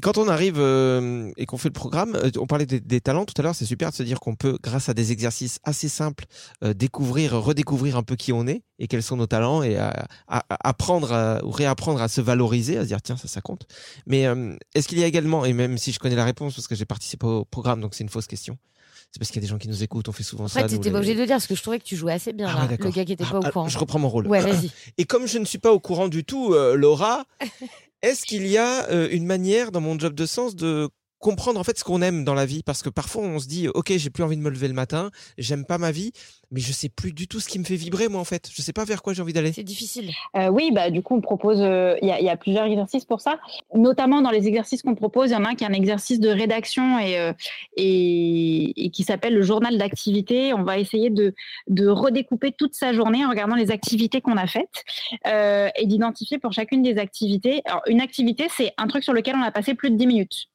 [SPEAKER 3] Et quand on arrive euh, et qu'on fait le programme, euh, on parlait des, des talents tout à l'heure, c'est super de se dire qu'on peut, grâce à des exercices assez simples, euh, découvrir, redécouvrir un peu qui on est et quels sont nos talents et à, à- à apprendre à- ou réapprendre à se valoriser, à se dire tiens ça ça compte. Mais euh, est-ce qu'il y a également, et même si je connais la réponse parce que j'ai participé au programme, donc c'est une fausse question. C'est parce qu'il y a des gens qui nous écoutent, on fait souvent ça.
[SPEAKER 2] Après, t'étais pas obligé de le dire parce que je trouvais que tu jouais assez bien
[SPEAKER 3] Ah
[SPEAKER 2] là. le gars qui était pas
[SPEAKER 3] Ah,
[SPEAKER 2] au courant.
[SPEAKER 3] Je reprends mon rôle.
[SPEAKER 2] Ouais, vas-y.
[SPEAKER 3] Et comme je ne suis pas au courant du tout, euh, Laura, est-ce qu'il y a euh, une manière dans mon job de sens de comprendre en fait ce qu'on aime dans la vie parce que parfois on se dit ok j'ai plus envie de me lever le matin j'aime pas ma vie mais je sais plus du tout ce qui me fait vibrer moi en fait je sais pas vers quoi j'ai envie d'aller
[SPEAKER 2] c'est difficile
[SPEAKER 4] Euh, oui, bah, du coup, on propose, euh, il y, a, il y a plusieurs exercices pour ça. Notamment dans les exercices qu'on propose, il y en a un qui est un exercice de rédaction et, euh, et, et qui s'appelle le journal d'activité. On va essayer de, de redécouper toute sa journée en regardant les activités qu'on a faites euh, et d'identifier pour chacune des activités. Alors, une activité, c'est un truc sur lequel on a passé plus de 10 minutes.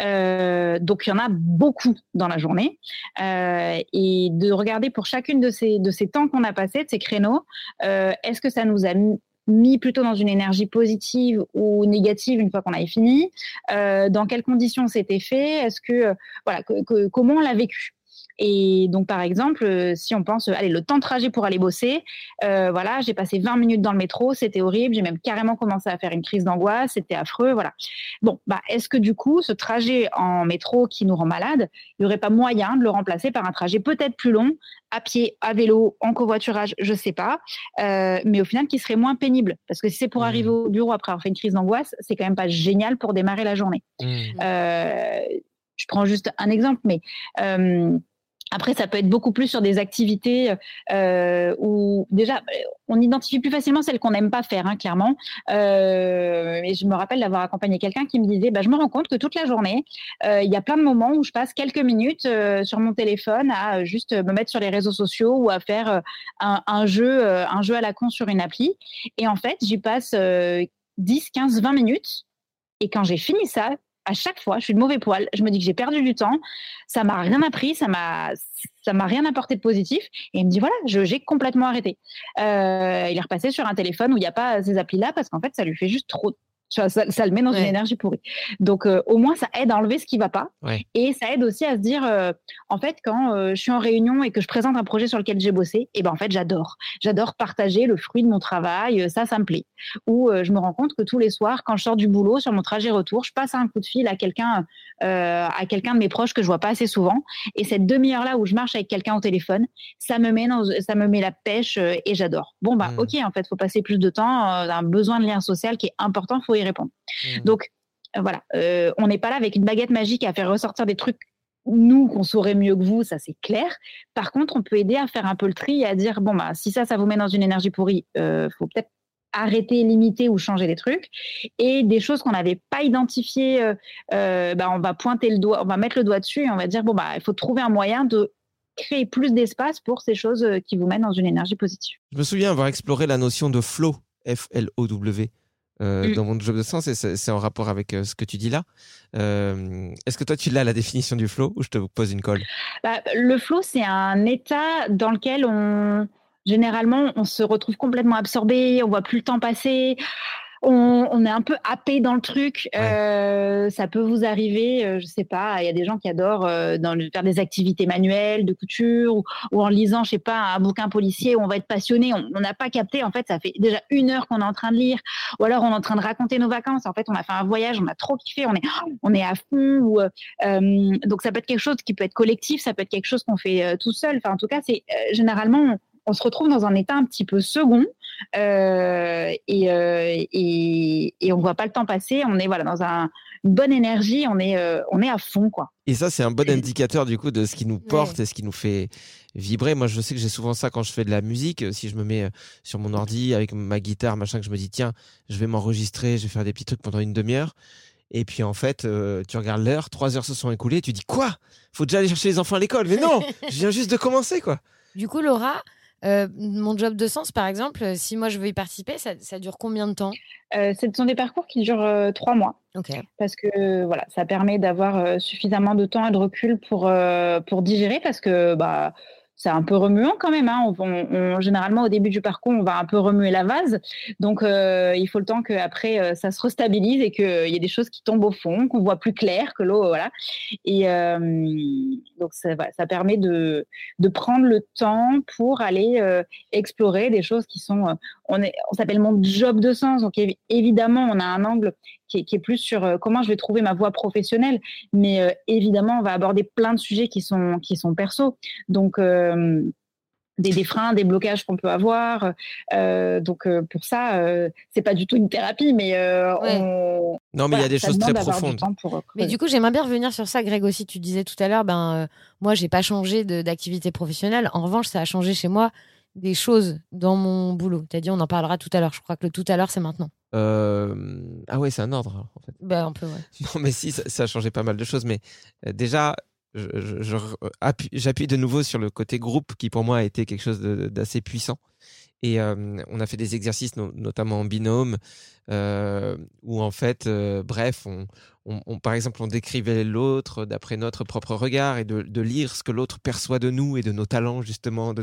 [SPEAKER 4] Euh, donc il y en a beaucoup dans la journée. Euh, et de regarder pour chacune de ces de ces temps qu'on a passés, de ces créneaux, euh, est-ce que ça nous a mis- plutôt dans une énergie positive ou négative une fois qu'on avait fini? Dans quelles conditions c'était fait? Est-ce que voilà comment on l'a vécu? Et donc, par exemple, euh, si on pense, euh, allez, le temps de trajet pour aller bosser, euh, voilà, j'ai passé 20 minutes dans le métro, c'était horrible, j'ai même carrément commencé à faire une crise d'angoisse, c'était affreux, voilà. Bon, bah, est-ce que du coup, ce trajet en métro qui nous rend malade, il n'y aurait pas moyen de le remplacer par un trajet peut-être plus long, à pied, à vélo, en covoiturage, je sais pas, euh, mais au final qui serait moins pénible, parce que si c'est pour arriver au bureau après avoir fait une crise d'angoisse, c'est quand même pas génial pour démarrer la journée. Euh, je prends juste un exemple, mais euh, après, ça peut être beaucoup plus sur des activités euh, où déjà on identifie plus facilement celles qu'on n'aime pas faire, hein, clairement. Euh, et je me rappelle d'avoir accompagné quelqu'un qui me disait, bah, je me rends compte que toute la journée, euh, il y a plein de moments où je passe quelques minutes euh, sur mon téléphone à euh, juste me mettre sur les réseaux sociaux ou à faire euh, un, un jeu, euh, un jeu à la con sur une appli. Et en fait, j'y passe euh, 10, 15, 20 minutes. Et quand j'ai fini ça, à chaque fois, je suis de mauvais poil. Je me dis que j'ai perdu du temps. Ça m'a rien appris, ça m'a, m'a rien apporté de positif. Et il me dit voilà, j'ai complètement arrêté. Euh, il est repassé sur un téléphone où il n'y a pas ces applis-là parce qu'en fait, ça lui fait juste trop. Ça, ça le met dans une énergie pourrie. Donc, euh, au moins, ça aide à enlever ce qui va pas.
[SPEAKER 3] Ouais.
[SPEAKER 4] Et ça aide aussi à se dire, euh, en fait, quand euh, je suis en réunion et que je présente un projet sur lequel j'ai bossé, et ben en fait, j'adore. J'adore partager le fruit de mon travail. Ça, ça me plaît. Ou euh, je me rends compte que tous les soirs, quand je sors du boulot, sur mon trajet retour, je passe un coup de fil à quelqu'un, euh, à quelqu'un de mes proches que je vois pas assez souvent. Et cette demi-heure-là où je marche avec quelqu'un au téléphone, ça me met dans, ça me met la pêche euh, et j'adore. Bon bah, ok, en fait, faut passer plus de temps. euh, un besoin de lien social qui est important, faut y répondre. Donc euh, voilà, euh, on n'est pas là avec une baguette magique à faire ressortir des trucs nous qu'on saurait mieux que vous, ça c'est clair. Par contre, on peut aider à faire un peu le tri et à dire bon bah si ça, ça vous met dans une énergie pourrie, euh, faut peut-être arrêter, limiter ou changer des trucs. Et des choses qu'on n'avait pas identifiées, euh, euh, bah, on va pointer le doigt, on va mettre le doigt dessus et on va dire bon bah il faut trouver un moyen de créer plus d'espace pour ces choses qui vous mettent dans une énergie positive.
[SPEAKER 3] je me souviens avoir exploré la notion de flow F-L-O-W euh,
[SPEAKER 4] Mm.
[SPEAKER 3] dans mon job de sens et c'est en rapport avec euh, ce que tu dis là Euh, est-ce que toi tu l'as la définition du flow ou je te pose une colle?
[SPEAKER 4] Bah, le flow, c'est un état dans lequel on généralement on se retrouve complètement absorbé, on voit plus le temps passer. On, on, est un peu happé dans le truc. Euh, ça peut vous arriver, euh, je sais pas, il y a des gens qui adorent euh, dans le, faire des activités manuelles, de couture, ou, ou, en lisant, je sais pas, un bouquin policier où on va être passionné. On n'a pas capté, en fait, ça fait déjà une heure qu'on est en train de lire, ou alors on est en train de raconter nos vacances. En fait, on a fait un voyage, on a trop kiffé, on est, on est à fond. Ou, euh, donc ça peut être quelque chose qui peut être collectif, ça peut être quelque chose qu'on fait tout seul. Enfin, en tout cas, c'est généralement on se retrouve dans un état un petit peu second euh, et, euh, et, et, on voit pas le temps passer. On est voilà dans un, une bonne énergie, on est, euh, on est à fond quoi.
[SPEAKER 3] Et ça, c'est un bon indicateur du coup de ce qui nous porte et ce qui nous fait vibrer. Moi, je sais que j'ai souvent ça quand je fais de la musique. Si je me mets sur mon ordi avec ma guitare, machin, que je me dis tiens, je vais m'enregistrer, je vais faire des petits trucs pendant une demi-heure. Et puis en fait, tu regardes l'heure, trois heures se sont écoulées, tu dis quoi? Faut déjà aller chercher les enfants à l'école. Mais non, je viens juste de commencer quoi.
[SPEAKER 2] Du coup, Laura, euh, mon job de sens, par exemple, euh, si moi je veux y participer, ça, ça dure combien de temps?
[SPEAKER 4] Euh, Ce sont des parcours qui durent trois mois.
[SPEAKER 2] Okay.
[SPEAKER 4] Parce que voilà, ça permet d'avoir suffisamment de temps et de recul pour, pour digérer parce que bah, c'est un peu remuant quand même. Hein. On, on, généralement, au début du parcours, on va un peu remuer la vase. Donc, euh, il faut le temps qu'après, euh, ça se restabilise et qu'il y ait des choses qui tombent au fond, qu'on voit plus clair que l'eau. Voilà. Et euh, donc, ça, voilà, ça permet de, de, prendre le temps pour aller euh, explorer des choses qui sont. Euh, on, on s'appelle mon job de sens. Donc, évidemment, on a un angle qui est, qui est plus sur euh, comment je vais trouver ma voie professionnelle. Mais évidemment, on va aborder plein de sujets qui sont, qui sont perso. Donc, des, des, freins, des blocages qu'on peut avoir. Euh, donc euh, pour ça, euh, c'est pas du tout une thérapie, mais ouais. on...
[SPEAKER 3] non, mais il voilà, y a des choses très profondes.
[SPEAKER 2] Du mais du coup, j'aimerais bien revenir sur ça, Greg aussi. Tu disais tout à l'heure, ben moi, j'ai pas changé d'activité professionnelle. En revanche, ça a changé chez moi des choses dans mon boulot. T'as dit, on en parlera tout à l'heure. Je crois que le tout à l'heure, c'est maintenant.
[SPEAKER 3] Ah ouais, c'est un ordre en fait.
[SPEAKER 2] Ben un peu ouais.
[SPEAKER 3] Non, mais si, ça, ça a changé pas mal de choses. Mais déjà, j'appuie de nouveau sur le côté groupe qui pour moi a été quelque chose d'assez puissant. Et on a fait des exercices, no notamment en binôme, où en fait, bref, on, par exemple, on décrivait l'autre d'après notre propre regard et de, lire ce que l'autre perçoit de nous et de nos talents justement.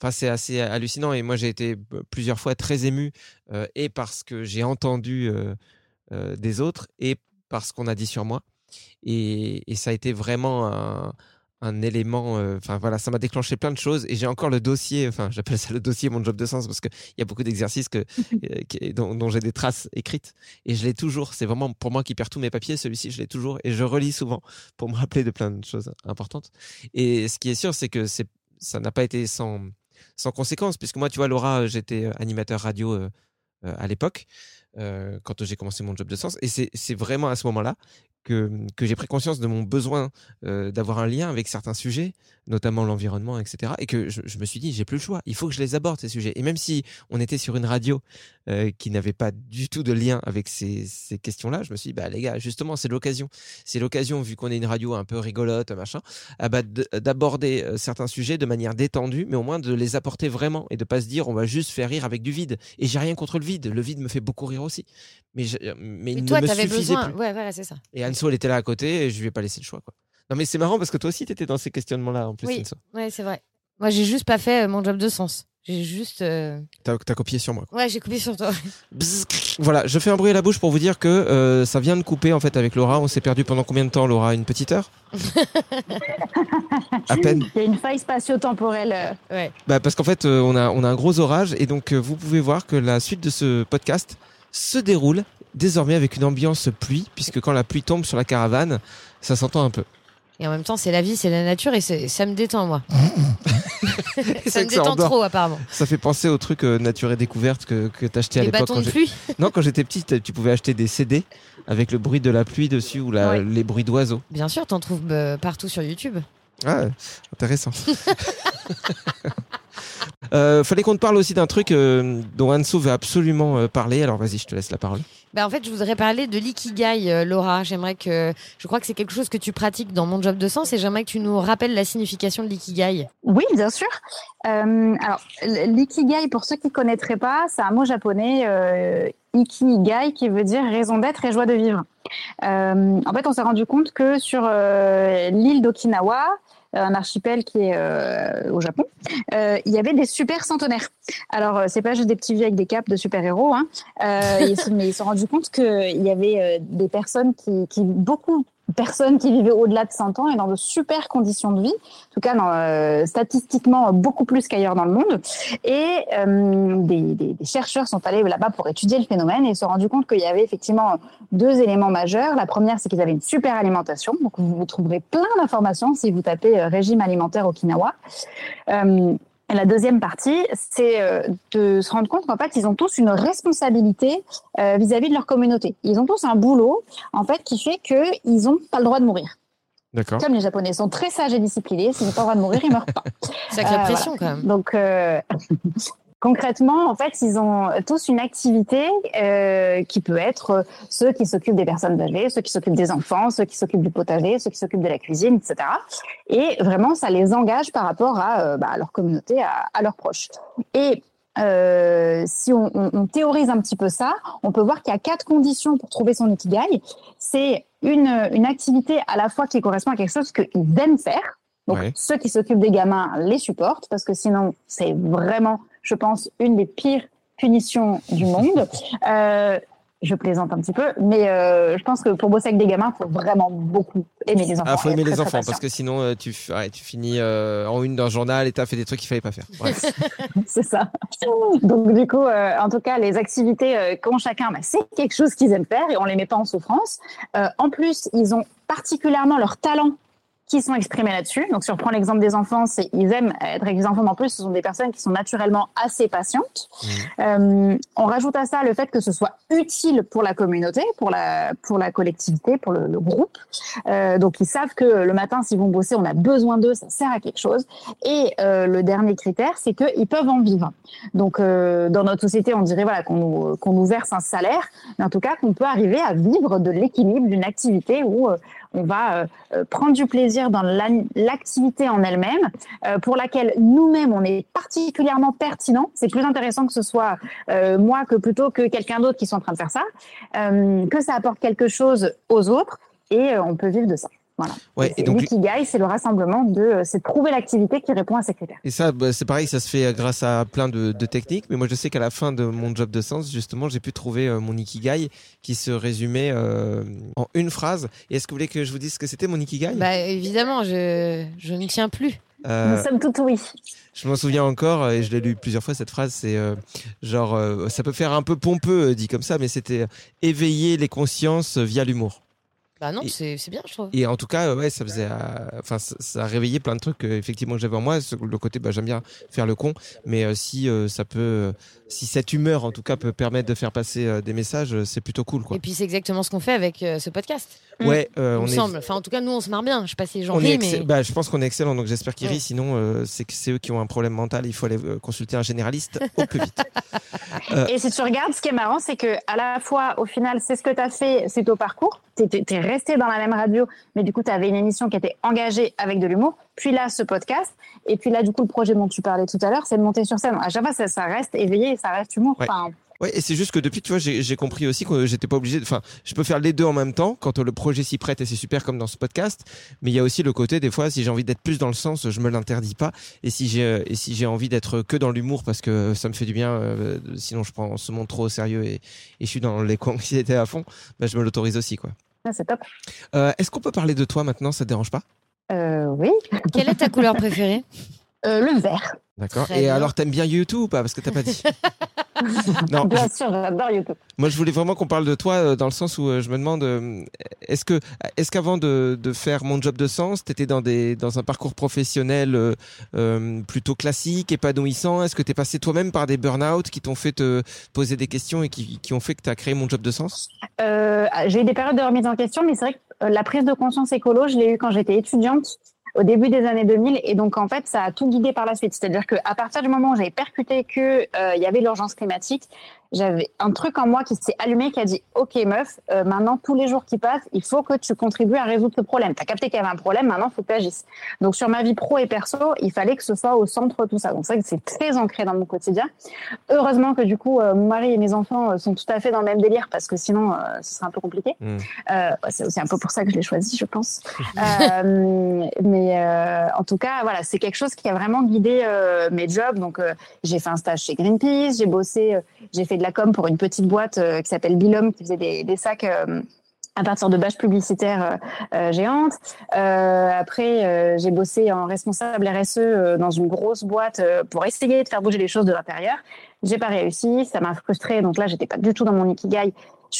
[SPEAKER 3] Enfin, c'est assez hallucinant. Et moi, j'ai été plusieurs fois très ému et parce que j'ai entendu des autres et parce qu'on a dit sur moi. Et, et, ça a été vraiment un, un élément. Enfin euh, voilà, ça m'a déclenché plein de choses. Et j'ai encore le dossier. Enfin, j'appelle ça le dossier mon job de sens parce qu'il y a beaucoup d'exercices que euh, dont, dont j'ai des traces écrites. Et je l'ai toujours. C'est vraiment pour moi qui perds tous mes papiers. Celui-ci, je l'ai toujours. Et je relis souvent pour me rappeler de plein de choses importantes. Et ce qui est sûr, c'est que c'est ça n'a pas été sans sans conséquence, puisque moi, tu vois, Laura, j'étais animateur radio euh, à l'époque. Euh, quand j'ai commencé mon job de sens. Et c'est vraiment à ce moment-là que, j'ai pris conscience de mon besoin euh, d'avoir un lien avec certains sujets, notamment l'environnement, etc. Et que je, je me suis dit, j'ai plus le choix, il faut que je les aborde, ces sujets. Et même si on était sur une radio euh, qui n'avait pas du tout de lien avec ces, ces questions-là, je me suis dit, bah les gars, justement, c'est l'occasion. C'est l'occasion, vu qu'on est une radio un peu rigolote, machin, ah bah, d'aborder euh, certains sujets de manière détendue, mais au moins de les apporter vraiment et de pas se dire, on va juste faire rire avec du vide. Et j'ai rien contre le vide. Le vide me fait beaucoup rire aussi. Mais, je, mais,
[SPEAKER 2] mais
[SPEAKER 3] il
[SPEAKER 2] toi,
[SPEAKER 3] ne me suffisait
[SPEAKER 2] besoin.
[SPEAKER 3] plus.
[SPEAKER 2] Ouais, voilà, c'est ça.
[SPEAKER 3] Et Anso, elle était là à côté et je lui ai pas laissé le choix. Quoi. Non, mais c'est marrant parce que toi aussi, tu étais dans ces questionnements-là en plus,
[SPEAKER 2] Oui, ouais, c'est vrai. Moi, j'ai juste pas fait euh, mon job de sens. J'ai juste. euh,
[SPEAKER 3] T'as as copié sur moi. quoi.
[SPEAKER 2] Ouais, j'ai copié sur toi.
[SPEAKER 3] Bzzz. Voilà, je fais un bruit à la bouche pour vous dire que euh, ça vient de couper en fait avec Laura. On s'est perdu pendant combien de temps, Laura? Une petite heure? À peine.
[SPEAKER 4] Il y a une faille spatio-temporelle. euh.
[SPEAKER 2] Ouais.
[SPEAKER 3] Bah, parce qu'en fait, euh, on, a, on a un gros orage et donc euh, vous pouvez voir que la suite de ce podcast se déroule désormais avec une ambiance pluie, puisque quand la pluie tombe sur la caravane, ça s'entend un peu.
[SPEAKER 2] Et en même temps, c'est la vie, c'est la nature et ça me détend, moi.
[SPEAKER 3] C'est
[SPEAKER 2] ça
[SPEAKER 3] vrai
[SPEAKER 2] me
[SPEAKER 3] ça
[SPEAKER 2] détend trop, apparemment.
[SPEAKER 3] Ça fait penser au truc euh, Nature et Découverte que, que t'achetais à
[SPEAKER 2] Les
[SPEAKER 3] l'époque. quand
[SPEAKER 2] de pluie.
[SPEAKER 3] Non, quand j'étais petit, tu pouvais acheter des CD avec le bruit de la pluie dessus ou la,
[SPEAKER 2] Ouais.
[SPEAKER 3] les bruits d'oiseaux.
[SPEAKER 2] Bien sûr, t'en trouves euh, partout sur YouTube.
[SPEAKER 3] Ah, intéressant. Euh, fallait qu'on te parle aussi d'un truc euh, dont Anso veut absolument euh, parler. Alors vas-y, je te laisse la parole.
[SPEAKER 2] Bah, en fait, je voudrais parler de l'ikigai, euh, Laura. J'aimerais que. Je crois que c'est quelque chose que tu pratiques dans mon job de sens et j'aimerais que tu nous rappelles la signification de l'ikigai.
[SPEAKER 4] Oui, bien sûr. Euh, alors, l'ikigai, pour ceux qui ne connaîtraient pas, c'est un mot japonais, euh, ikigai, qui veut dire raison d'être et joie de vivre. Euh, en fait, on s'est rendu compte que sur euh, l'île d'Okinawa, un archipel qui est euh, au Japon, euh, il y avait des super centenaires. Alors, euh, c'est pas juste des petits vieux avec des capes de super-héros, hein, euh, mais ils se sont rendus compte qu'il y avait euh, des personnes qui, qui beaucoup personnes qui vivaient au-delà de 100 ans et dans de super conditions de vie, en tout cas euh, statistiquement beaucoup plus qu'ailleurs dans le monde. Et euh, des, des- des chercheurs sont allés là-bas pour étudier le phénomène et se sont rendus compte qu'il y avait effectivement deux éléments majeurs. La première, c'est qu'ils avaient une super alimentation. Donc vous, trouverez plein d'informations si vous tapez euh, régime alimentaire Okinawa. Et la deuxième partie, c'est euh, de se rendre compte qu'en fait, ils ont tous une responsabilité euh, vis-à-vis de leur communauté. Ils ont tous un boulot, en fait, qui fait qu'ils n'ont pas le droit de mourir.
[SPEAKER 3] D'accord.
[SPEAKER 4] Comme les Japonais sont très sages et disciplinés, s'ils n'ont pas le droit de mourir, ils meurent pas.
[SPEAKER 2] Sacrée
[SPEAKER 4] Euh,
[SPEAKER 2] pression
[SPEAKER 4] voilà.
[SPEAKER 2] quand même.
[SPEAKER 4] Donc euh, concrètement, en fait, ils ont tous une activité euh, qui peut être euh, ceux qui s'occupent des personnes âgées, ceux qui s'occupent des enfants, ceux qui s'occupent du potager, ceux qui s'occupent de la cuisine, etc. Et vraiment, ça les engage par rapport à, euh, bah, à leur communauté, à, à leurs proches. Et euh, si on, on- on théorise un petit peu ça, on peut voir qu'il y a quatre conditions pour trouver son ikigai. C'est une, une activité à la fois qui correspond à quelque chose qu'ils aiment faire. Donc,
[SPEAKER 3] Ouais.
[SPEAKER 4] ceux qui s'occupent des gamins les supportent parce que sinon, c'est vraiment, je pense, une des pires punitions du monde. Euh, je plaisante un petit peu, mais euh, je pense que pour bosser avec des gamins, il faut vraiment beaucoup aimer les enfants.
[SPEAKER 3] Ah, faut aimer les
[SPEAKER 4] très, très
[SPEAKER 3] enfants parce que sinon euh, tu, ouais, tu finis euh, en une d'un journal et t'as fait des trucs qu'il fallait pas faire.
[SPEAKER 4] C'est ça. Donc du coup, euh, en tout cas, les activités euh, qu'ont chacun, bah, c'est quelque chose qu'ils aiment faire et on les met pas en souffrance. Euh, en plus, ils ont particulièrement leur talent qui sont exprimés là-dessus. Donc, si on prend l'exemple des enfants, c'est ils aiment être avec les enfants, mais en plus, ce sont des personnes qui sont naturellement assez patientes. Euh, on rajoute à ça le fait que ce soit utile pour la communauté, pour la pour la collectivité, pour le, le groupe. Euh, donc, ils savent que le matin, s'ils vont bosser, on a besoin d'eux, ça sert à quelque chose. Et euh, le dernier critère, c'est qu'ils peuvent en vivre. Donc, euh, dans notre société, on dirait voilà qu'on nous, qu'on nous verse un salaire, mais en tout cas qu'on peut arriver à vivre de l'équilibre d'une activité où euh, on va euh, euh, prendre du plaisir dans la- l'activité en elle-même, euh, pour laquelle nous-mêmes on est particulièrement pertinent. C'est plus intéressant que ce soit moi que plutôt que quelqu'un d'autre qui soit en train de faire ça, que ça apporte quelque chose aux autres et on peut vivre de ça. Voilà.
[SPEAKER 3] Ouais,
[SPEAKER 4] Et
[SPEAKER 3] et donc-
[SPEAKER 4] l'ikigai, c'est le rassemblement de, euh, c'est de trouver l'activité qui répond à ces critères.
[SPEAKER 3] Et ça, bah, c'est pareil, ça se fait euh, grâce à plein de, de techniques. Mais moi, je sais qu'à la fin de mon job de sens, justement, j'ai pu trouver euh, mon ikigai qui se résumait euh, en une phrase. Et est-ce que vous voulez que je vous dise ce que c'était mon ikigai?
[SPEAKER 2] Bah évidemment, je, je ne tiens plus.
[SPEAKER 3] Euh,
[SPEAKER 4] Nous sommes tout oui.
[SPEAKER 3] Je m'en souviens encore et je l'ai lu plusieurs fois cette phrase. C'est euh, genre, euh, ça peut faire un peu pompeux dit comme ça, mais c'était éveiller les consciences via l'humour.
[SPEAKER 2] Bah non, c'est c'est bien, je trouve.
[SPEAKER 3] Et en tout cas, ouais, ça faisait, euh, enfin, ça, ça a réveillé plein de trucs euh, effectivement que j'avais en moi. Le côté, bah, j'aime bien faire le con, mais euh, si euh, ça peut, si cette humeur en tout cas peut permettre de faire passer euh, des messages, c'est plutôt cool, quoi.
[SPEAKER 2] Et puis c'est exactement ce qu'on fait avec euh, ce podcast.
[SPEAKER 3] Ouais, euh,
[SPEAKER 2] il
[SPEAKER 3] on est-
[SPEAKER 2] semble. Enfin, en tout cas, nous, on se marre bien. Je sais pas si les gens rient, mais
[SPEAKER 3] bah, je pense qu'on est excellent, donc j'espère qu'ils
[SPEAKER 2] Ouais.
[SPEAKER 3] rient. Sinon, euh, c'est que c'est eux qui ont un problème mental. Il faut aller euh, consulter un généraliste au plus vite. Euh,
[SPEAKER 4] Et si tu regardes, ce qui est marrant, c'est que à la fois, au final, c'est ce que tu as fait, c'est au parcours. Tu es, resté dans la même radio, mais du coup, tu avais une émission qui était engagée avec de l'humour. Puis là, ce podcast. Et puis là, du coup, le projet dont tu parlais tout à l'heure, c'est de monter sur scène. À chaque fois, ça, ça reste éveillé ça reste humour.
[SPEAKER 3] Ouais.
[SPEAKER 4] Enfin,
[SPEAKER 3] Ouais, et c'est juste que depuis, tu vois, j'ai compris aussi que j'étais pas obligé. Enfin, je peux faire les deux en même temps quand le projet s'y prête et c'est super comme dans ce podcast. Mais il y a aussi le côté des fois, si j'ai envie d'être plus dans le sens, je me l'interdis pas. Et si j'ai et si j'ai envie d'être que dans l'humour parce que ça me fait du bien, euh, sinon je prends ce monde trop au sérieux et, et je suis dans l'éco-anxiété à fond, bah, je me l'autorise aussi, quoi.
[SPEAKER 4] Ouais, c'est top.
[SPEAKER 3] Euh, Est-ce qu'on peut parler de toi maintenant? Ça te dérange pas?
[SPEAKER 4] Euh, oui.
[SPEAKER 2] quelle est ta couleur préférée?
[SPEAKER 4] Euh, le vert.
[SPEAKER 3] D'accord. Et
[SPEAKER 2] bien.
[SPEAKER 3] alors, t'aimes bien YouTube ou pas? Parce que t'as pas dit. non,
[SPEAKER 4] Bien sûr, j'adore YouTube.
[SPEAKER 3] Moi, je voulais vraiment qu'on parle de toi euh, dans le sens où euh, je me demande est-ce que est-ce qu'avant de, de faire mon job de sens, t'étais dans des dans un parcours professionnel euh, plutôt classique, épanouissant? Est-ce que t'es passé toi-même par des burn-out qui t'ont fait te poser des questions et qui, qui ont fait que t'as créé mon job de sens?
[SPEAKER 4] Euh, j'ai eu des périodes de remise en question, mais c'est vrai que la prise de conscience écolo, je l'ai eu quand j'étais étudiante au début des années 2000 et donc en fait ça a tout guidé par la suite. C'est-à-dire que à partir du moment où j'avais percuté que euh, y avait l'urgence climatique j'avais un truc en moi qui s'est allumé qui a dit ok meuf euh, maintenant tous les jours qui passent il faut que tu contribues à résoudre ce problème. T'as capté qu'il y avait un problème maintenant faut que tu agisses. Donc sur ma vie pro et perso il fallait que ce soit au centre de tout ça. Donc c'est vrai que c'est très ancré dans mon quotidien. Heureusement que du coup euh, mon mari et mes enfants euh, sont tout à fait dans le même délire parce que sinon ce serait un peu compliqué. Euh, c'est aussi un peu pour ça que je l'ai choisi, je pense. mais en tout cas, voilà, c'est quelque chose qui a vraiment guidé mes jobs. Donc, j'ai fait un stage chez Greenpeace, j'ai bossé, j'ai fait de la com pour une petite boîte euh, qui s'appelle Bilom, qui faisait des, sacs euh, à partir de bâches publicitaires euh, géantes. Après, j'ai bossé en responsable RSE dans une grosse boîte pour essayer de faire bouger les choses de l'intérieur. J'ai pas réussi, ça m'a frustrée. Donc là, j'étais pas du tout dans mon ikigai.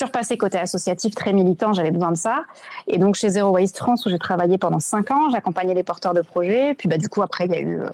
[SPEAKER 4] Repassée côté associatif, très militant, j'avais besoin de ça. Et donc chez Zero Waste France, où j'ai travaillé pendant cinq ans, j'accompagnais les porteurs de projets. Puis bah du coup après, il y a eu, euh,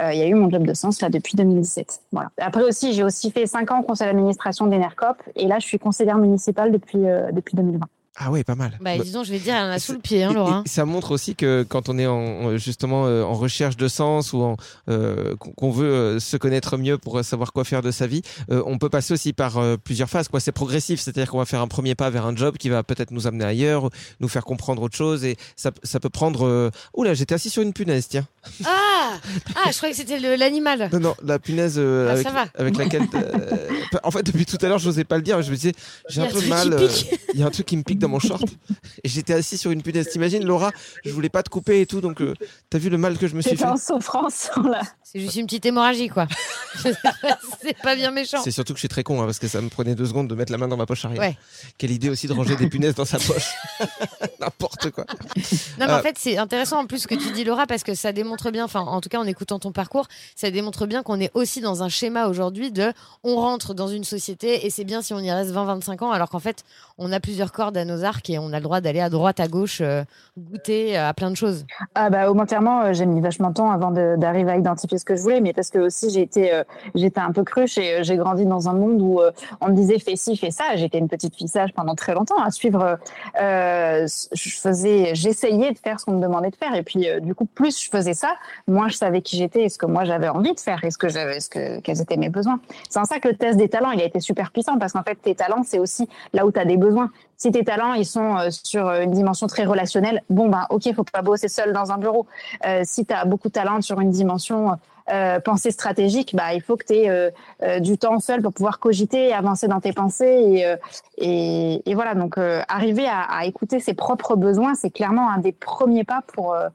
[SPEAKER 4] euh, mon job de sens là depuis 2017. Voilà. Après aussi, j'ai aussi fait cinq ans au conseil d'administration d'Enercop, et là, je suis conseillère municipale depuis euh, depuis 2020.
[SPEAKER 3] Ah ouais, pas mal.
[SPEAKER 2] Bah, disons, je vais dire, elle en a sous le pied, hein, Laura.
[SPEAKER 3] et ça montre aussi que quand on est en, en- justement euh, en recherche de sens ou en, euh, qu'on veut euh, se connaître mieux pour euh, savoir quoi faire de sa vie, euh, on peut passer aussi par euh, plusieurs phases. Quoi, c'est progressif, c'est-à-dire qu'on va faire un premier pas vers un job qui va peut-être nous amener ailleurs, nous faire comprendre autre chose, et ça, ça peut prendre. Euh... Oula, j'étais assis sur une punaise, tiens.
[SPEAKER 2] Ah Ah, je croyais que c'était l'animal.
[SPEAKER 3] Non, non, la punaise euh,
[SPEAKER 2] Ah,
[SPEAKER 3] avec,
[SPEAKER 2] ça va.
[SPEAKER 3] avec laquelle. euh, en fait, depuis tout à l'heure, je n'osais pas le dire. Je me disais, j'ai un
[SPEAKER 2] a
[SPEAKER 3] peu mal. euh. Il y a un truc qui me pique dans mon short. Et j'étais assis sur une punaise. T'imagines, Laura, je voulais pas te couper et tout. Donc, euh, t'as vu le mal que je me suis fait?
[SPEAKER 4] en souffrance là.
[SPEAKER 2] C'est juste une petite hémorragie, quoi. c'est pas bien méchant.
[SPEAKER 3] C'est surtout que je suis très con, hein, parce que ça me prenait deux secondes de mettre la main dans ma poche arrière.
[SPEAKER 2] Ouais.
[SPEAKER 3] Quelle idée aussi de ranger des punaises dans sa poche. N'importe quoi.
[SPEAKER 2] Non, mais
[SPEAKER 3] Euh,
[SPEAKER 2] en fait, c'est intéressant en plus ce que tu dis, Laura, parce que ça démontre bien, enfin, en tout cas, en écoutant ton parcours, ça démontre bien qu'on est aussi dans un schéma aujourd'hui de on rentre dans une société et c'est bien si on y reste 20-25 ans, alors qu'en fait, on a plusieurs cordes à nos arcs et on a le droit d'aller à droite, à gauche, euh, goûter euh, à plein de choses.
[SPEAKER 4] Ah bah volontairement, euh, j'ai mis vachement de temps avant d'arriver à identifier ce que je voulais, mais parce que aussi j'ai j'étais un peu cruche et j'ai grandi dans un monde où on me disait fais ci, fais ça. J'étais une petite fille sage pendant très longtemps à suivre. je faisais, j'essayais de faire ce qu'on me demandait de faire et puis du coup plus je faisais ça, moins je savais qui j'étais et ce que moi j'avais envie de faire et ce que quels étaient mes besoins. C'est en ça que le test des talents il a été super puissant parce qu'en fait tes talents c'est aussi là où tu as des besoins. Si tes talents ils sont euh, sur une dimension très relationnelle, bon ben ok, faut pas bosser seul dans un bureau. Euh, si tu as beaucoup de talent sur une dimension euh, pensée stratégique, bah il faut que tu aies du temps seul pour pouvoir cogiter et avancer dans tes pensées et euh, voilà donc euh, arriver à, écouter ses propres besoins, c'est clairement un des premiers pas pour euh,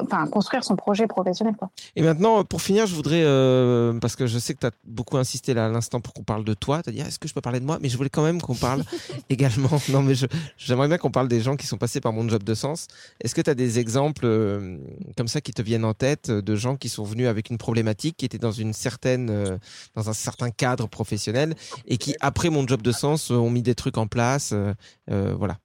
[SPEAKER 4] enfin construire son projet professionnel quoi.
[SPEAKER 3] Et maintenant, pour finir, je voudrais, euh, parce que je sais que tu as beaucoup insisté là à l'instant pour qu'on parle de toi, tu as dit, Ah, est-ce que je peux parler de moi? Mais je voulais quand même qu'on parle également, non mais j'aimerais bien qu'on parle des gens qui sont passés par mon job de sens. Est-ce que tu as des exemples euh, comme ça qui te viennent en tête euh, de gens qui sont venus avec une problématique, qui étaient dans une certaine, euh, dans un certain cadre professionnel et qui, après mon job de sens, ont mis des trucs en place Voilà.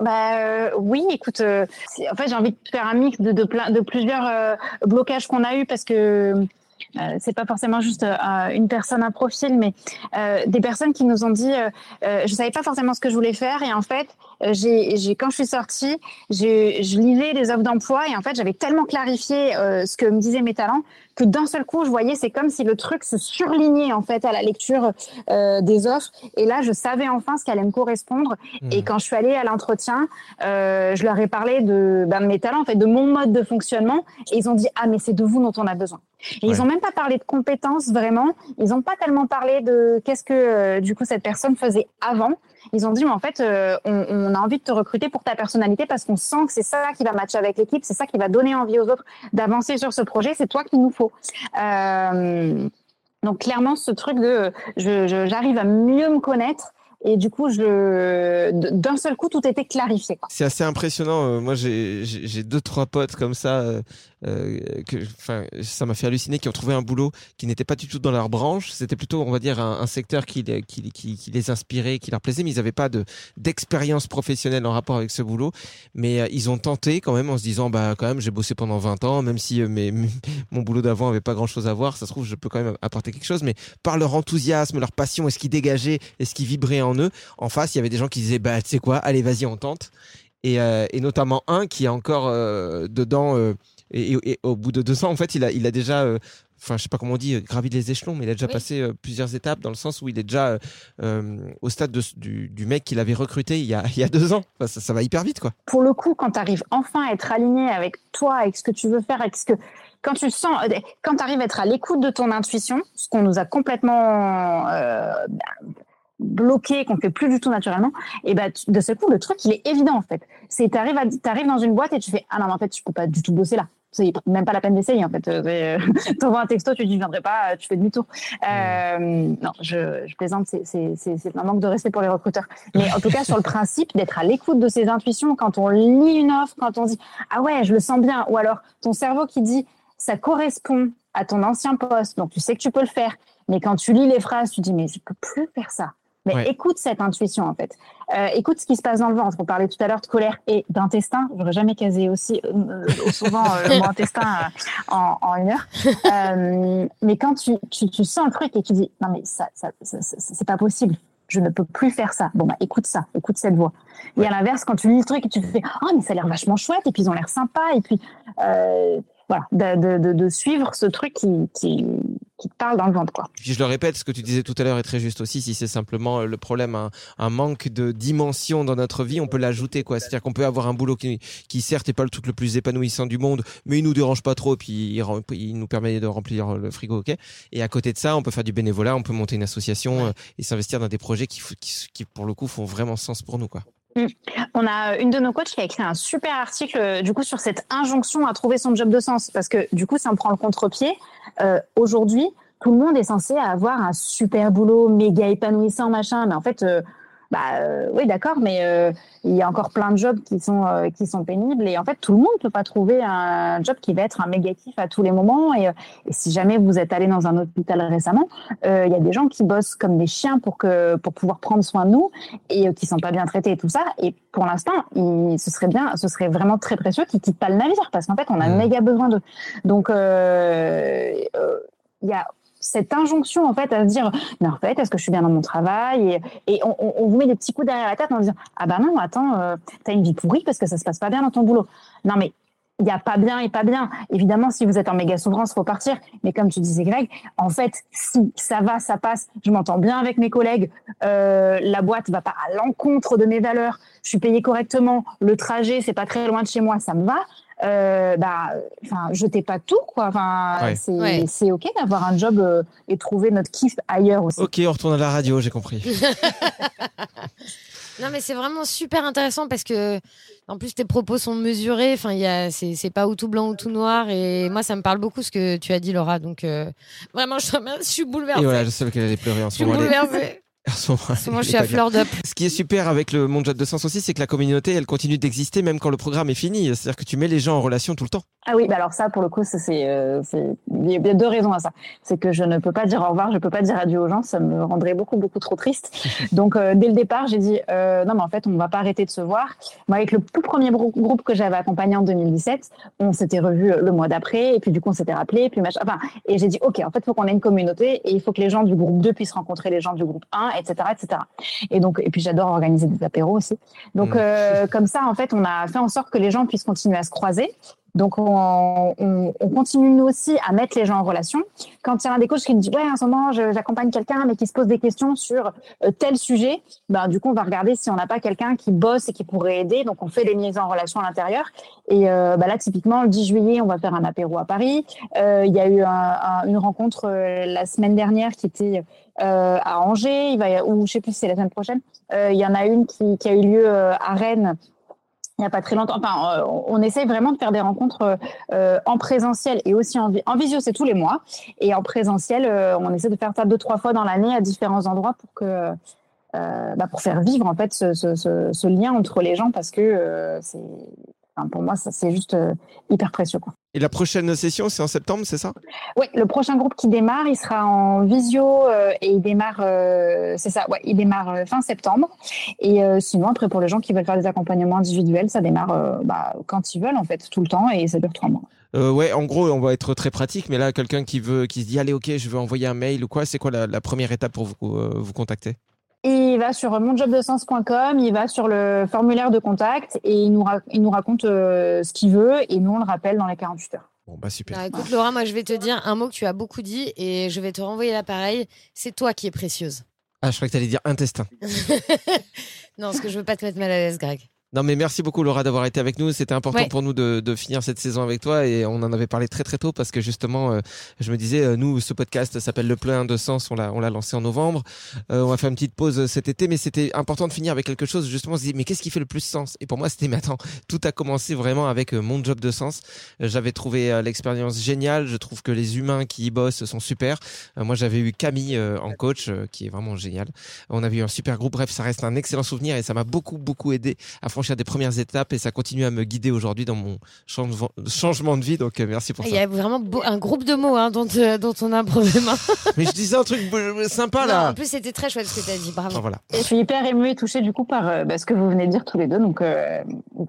[SPEAKER 4] Bah oui, écoute, en fait j'ai envie de faire un mix de, plein, de plusieurs euh, blocages qu'on a eu parce que euh, c'est pas forcément juste euh, une personne, un profil, mais euh, des personnes qui nous ont dit, je savais pas forcément ce que je voulais faire et en fait, j'ai, j'ai quand je suis sortie, je lisais les offres d'emploi et en fait j'avais tellement clarifié euh, ce que me disaient mes talents que d'un seul coup je voyais c'est comme si le truc se surlignait en fait à la lecture euh, des offres et là je savais enfin ce qui allait me correspondre et quand je suis allée à l'entretien, euh, je leur ai parlé de, ben, de mes talents, en fait, de mon mode de fonctionnement. Et ils ont dit ah mais c'est de vous dont on a besoin. Et ils ont même pas parlé de compétences vraiment. Ils ont pas tellement parlé de qu'est-ce que euh, du coup cette personne faisait avant. Ils ont dit mais en fait euh, on, a envie de te recruter pour ta personnalité parce qu'on sent que c'est ça qui va matcher avec l'équipe, c'est ça qui va donner envie aux autres d'avancer sur ce projet. C'est toi qu'il nous faut. Euh, donc clairement ce truc de j'arrive à mieux me connaître et du coup je d'un seul coup tout était clarifié.
[SPEAKER 3] C'est assez impressionnant. Euh, moi, j'ai deux trois potes comme ça euh, que, enfin, ça m'a fait halluciner qui ont trouvé un boulot qui n'était pas du tout dans leur branche. C'était plutôt, on va dire, un, secteur qui, qui, qui, les inspirait, qui leur plaisait, mais ils n'avaient pas de d'expérience professionnelle en rapport avec ce boulot. Mais euh, ils ont tenté quand même en se disant, bah quand même, j'ai bossé pendant 20 ans, même si euh, mes, mon boulot d'avant avait pas grand chose à voir. Ça se trouve, je peux quand même apporter quelque chose. Mais par leur enthousiasme, leur passion, et ce qui dégageait, et ce qui vibrait en eux, en face, il y avait des gens qui disaient, bah tu sais quoi, allez, vas-y, on tente. Et, notamment un qui est encore dedans. Et, et- et au bout de deux ans, en fait, il a, il a déjà, euh, enfin, je sais pas comment on dit, euh, gravi les échelons, mais il a déjà passé euh, plusieurs étapes dans le sens où il est déjà euh, au stade de, du, du mec qu'il avait recruté il y a, il y a deux ans. Enfin, ça, ça va hyper vite, quoi.
[SPEAKER 4] Pour le coup, quand tu arrives enfin à être aligné avec toi, avec ce que tu veux faire, avec ce que quand tu sens, euh, quand tu arrives à être à l'écoute de ton intuition, ce qu'on nous a complètement euh, bloqué, qu'on fait plus du tout naturellement, et ben de ce coup le truc il est évident en fait. C'est t'arrives t'arrives dans une boîte et tu fais ah non mais en fait je peux pas du tout bosser là. C'est même pas la peine d'essayer en fait. Euh, T'envoies un texto, tu dis je viendrai pas, tu fais demi-tour. Euh, non, je, je plaisante, c'est- c'est c'est- c'est un manque de respect pour les recruteurs. Mais en tout cas sur le principe d'être à l'écoute de ses intuitions quand on lit une offre, quand on dit ah ouais je le sens bien, ou alors ton cerveau qui dit ça correspond à ton ancien poste, donc tu sais que tu peux le faire. Mais quand tu lis les phrases, tu dis mais je peux plus faire ça. Mais
[SPEAKER 6] Ouais.
[SPEAKER 4] écoute cette intuition en fait. Euh, écoute ce qui se passe dans le ventre. On parlait tout à l'heure de colère et d'intestin. J'aurais jamais casé aussi euh, euh, souvent euh, le mot intestin euh, en, en une heure. Euh, mais quand tu, tu, tu sens le truc et tu dis non mais ça, ça, ça- ça- c'est pas possible. Je ne peux plus faire ça. Bon bah écoute ça, écoute cette voix. Et à l'inverse, quand tu lis le truc et tu te fais oh mais ça a l'air vachement chouette et puis ils ont l'air sympas et puis euh, voilà de, de, de, de suivre ce truc qui, qui qui te parle dans le ventre quoi.
[SPEAKER 3] Puis je le répète, ce que tu disais tout à l'heure est très juste aussi. Si c'est simplement euh, le problème, un, un manque de dimension dans notre vie, on peut l'ajouter, quoi. C'est-à-dire qu'on peut avoir un boulot qui, qui certes est pas le truc le plus épanouissant du monde, mais il nous dérange pas trop, puis il, il nous permet de remplir le frigo, ok? Et à côté de ça, on peut faire du bénévolat, on peut monter une association euh, et s'investir dans des projets qui, qui, qui, pour le coup, font vraiment sens pour nous, quoi.
[SPEAKER 4] On a une de nos coachs qui a écrit un super article euh, du coup sur cette injonction à trouver son job de sens parce que du coup ça me prend le contre-pied. Euh, Aujourd'hui, tout le monde est censé avoir un super boulot, méga épanouissant, machin, mais en fait, euh, bah euh, oui d'accord, mais euh, il y a encore plein de jobs qui sont euh, qui sont pénibles et en fait tout le monde peut pas trouver un job qui va être un méga kiff à tous les moments et, et si jamais vous êtes allé dans un hôpital récemment, il y a des gens qui bossent comme des chiens pour que pour pouvoir prendre soin de nous et qui sont pas bien traités et tout ça. Et pour l'instant, ce serait bien, ce serait vraiment très précieux qu'ils quittent pas le navire parce qu'en fait, on a méga besoin d'eux. Donc, il y a cette injonction en fait à se dire mais en fait est-ce que je suis bien dans mon travail et, on, vous met des petits coups derrière la tête en disant ah bah non attends euh, t'as une vie pourrie parce que ça se passe pas bien dans ton boulot non mais il n'y a pas bien et pas bien. Évidemment, si vous êtes en méga souffrance, faut partir. Mais comme tu disais, Greg, en fait, si ça va, ça passe, je m'entends bien avec mes collègues, euh, la boîte va pas à l'encontre de mes valeurs, je suis payée correctement, le trajet, c'est pas très loin de chez moi, ça me va. Euh, bah, enfin, jetez pas tout, quoi. Enfin,
[SPEAKER 3] Ouais.
[SPEAKER 4] c'est
[SPEAKER 2] Ouais.
[SPEAKER 4] ok d'avoir un job euh, et trouver notre kiff ailleurs aussi.
[SPEAKER 3] Ok, on retourne à la radio, j'ai compris.
[SPEAKER 2] Non, mais c'est vraiment super intéressant parce que, en plus, tes propos sont mesurés. Enfin, il y a, c'est, c'est pas ou tout blanc ou tout noir. Et moi, ça me parle beaucoup ce que tu as dit, Laura. Donc, euh, vraiment, je, je suis bouleversée.
[SPEAKER 3] Et voilà, je savais qu'elle allait pleurer en
[SPEAKER 2] je
[SPEAKER 3] ce
[SPEAKER 2] suis
[SPEAKER 3] moment. elle est-
[SPEAKER 2] bouleversée.
[SPEAKER 3] En ce moment,
[SPEAKER 2] En ce moment,
[SPEAKER 3] elle
[SPEAKER 2] je suis à fleur d'up.
[SPEAKER 3] Ce qui est super avec le Monde de Sens aussi, c'est que la communauté, elle continue d'exister même quand le programme est fini. C'est-à-dire que tu mets les gens en relation tout le temps.
[SPEAKER 4] Ah oui, bah alors ça, pour le coup, c'est, euh, il y a deux raisons à ça. C'est que je ne peux pas dire au revoir, je peux pas dire adieu aux gens, ça me rendrait beaucoup, beaucoup trop triste. Donc, euh, dès le départ, j'ai dit, euh, non, mais en fait, on va pas arrêter de se voir. Moi, avec le tout premier groupe que j'avais accompagné en 2017, on s'était revu le mois d'après, et puis du coup, on s'était rappelé, et puis machin. Enfin, et j'ai dit, OK, en fait, il faut qu'on ait une communauté, et il faut que les gens du groupe 2 puissent rencontrer les gens du groupe 1, etc., etc. Et donc, et puis j'adore organiser des apéros aussi. Donc,
[SPEAKER 6] Mm.
[SPEAKER 4] euh, comme ça, en fait, on a fait en sorte que les gens puissent continuer à se croiser. Donc, on, on- on continue nous aussi à mettre les gens en relation. Quand il y a un des coachs qui me dit, ouais, en ce moment, j'accompagne quelqu'un, mais qui se pose des questions sur euh, tel sujet, ben, du coup, on va regarder si on n'a pas quelqu'un qui bosse et qui pourrait aider. Donc, on fait des mises en relation à l'intérieur. Et euh, bah là, typiquement, le 10 juillet, on va faire un apéro à Paris. Euh, Il y a eu un- un- une rencontre la semaine dernière qui était à Angers, il va, ou je sais plus si c'est la semaine prochaine. Il y en a une qui, qui a eu lieu à Rennes il n'y a pas très longtemps. Enfin, euh, on essaye vraiment de faire des rencontres euh, en présentiel et aussi en, vi- en visio, c'est tous les mois. Et en présentiel, euh, on essaie de faire ça deux, trois fois dans l'année à différents endroits pour que euh, bah, pour faire vivre en fait ce, lien entre les gens parce que euh, c'est pour moi c'est juste euh, hyper précieux quoi.
[SPEAKER 3] Et la prochaine session, c'est en septembre, c'est ça?
[SPEAKER 4] Oui, le prochain groupe qui démarre, il sera en visio euh, et il démarre, euh, c'est ça, ouais, il démarre euh, fin septembre. Et sinon, après, pour les gens qui veulent faire des accompagnements individuels, ça démarre bah, quand ils veulent, en fait, tout le temps et ça dure trois mois.
[SPEAKER 3] Ouais, en gros, on va être très pratique, mais là, quelqu'un qui veut, qui se dit, allez, ok, je veux envoyer un mail ou quoi, c'est quoi la, la première étape pour vous, vous contacter?
[SPEAKER 4] Il va sur monjobdesens.com, il va sur le formulaire de contact et il nous, ra- il nous raconte euh, ce qu'il veut et nous, on le rappelle dans les 48 heures.
[SPEAKER 3] Bon, bah super.
[SPEAKER 2] Alors, écoute, Laura, moi, je vais te dire un mot que tu as beaucoup dit et je vais te renvoyer l'appareil. C'est toi qui es précieuse.
[SPEAKER 3] Ah, je croyais que t'allais dire intestin.
[SPEAKER 2] non, parce que je veux pas te mettre mal à l'aise, Greg.
[SPEAKER 3] Non mais merci beaucoup Laura d'avoir été avec nous. C'était important
[SPEAKER 2] Ouais.
[SPEAKER 3] pour nous de, de finir cette saison avec toi et on en avait parlé très très tôt parce que justement, euh, je me disais, euh, nous, ce podcast s'appelle Le Plein de Sens. On l'a on l'a lancé en novembre. Euh, on va faire une petite pause cet été, mais c'était important de finir avec quelque chose. Justement, on se dit, mais qu'est-ce qui fait le plus sens? Et pour moi, c'était, mais attends, tout a commencé vraiment avec mon job de sens. J'avais trouvé l'expérience géniale. Je trouve que les humains qui y bossent sont super. Moi, j'avais eu Camille en coach, qui est vraiment génial. On avait eu un super groupe. Bref, ça reste un excellent souvenir et ça m'a beaucoup beaucoup aidé à franchir des premières étapes et ça continue à me guider aujourd'hui dans mon changement changement de vie. Donc euh, merci pour
[SPEAKER 2] Il
[SPEAKER 3] ça.
[SPEAKER 2] y a vraiment beau- un groupe de mots hein, dont, euh, dont on a brevet main.
[SPEAKER 3] Mais je disais un truc euh, sympa
[SPEAKER 2] Non,
[SPEAKER 3] là.
[SPEAKER 2] en plus, c'était très chouette ce que tu as dit. Bravo.
[SPEAKER 3] Enfin, voilà.
[SPEAKER 4] Je suis hyper émue et touchée du coup par euh, bah, ce que vous venez de dire tous les deux, donc euh,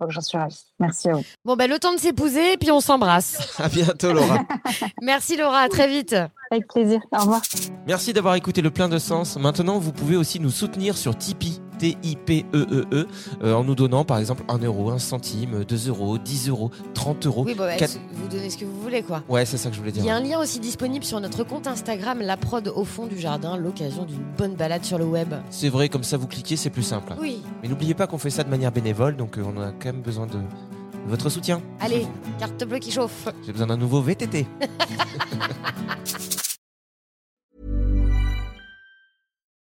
[SPEAKER 4] j'en suis ravie. Merci à vous.
[SPEAKER 2] Bon, ben, le temps de s'épouser, puis on s'embrasse.
[SPEAKER 3] À bientôt Laura.
[SPEAKER 2] Merci Laura, à très vite.
[SPEAKER 4] Avec plaisir. Au revoir.
[SPEAKER 3] Merci d'avoir écouté le plein de sens. Maintenant, vous pouvez aussi nous soutenir sur Tipeee. T-I-P-E-E-E, euh, en nous donnant par exemple 1 euro, 1 centime, 2 euros, 10 euros, 30 euros.
[SPEAKER 2] Oui, bon, bah, vous donnez ce que vous voulez, quoi.
[SPEAKER 3] Ouais, c'est ça que je voulais dire.
[SPEAKER 2] Il y a un lien aussi disponible sur notre compte Instagram, la prod au fond du jardin, l'occasion d'une bonne balade sur le web.
[SPEAKER 3] C'est vrai, comme ça vous cliquez, c'est plus simple.
[SPEAKER 2] Oui.
[SPEAKER 3] Mais n'oubliez pas qu'on fait ça de manière bénévole, donc euh, on a quand même besoin de, de votre soutien.
[SPEAKER 2] Allez, carte bleue qui chauffe.
[SPEAKER 3] J'ai besoin d'un nouveau VTT.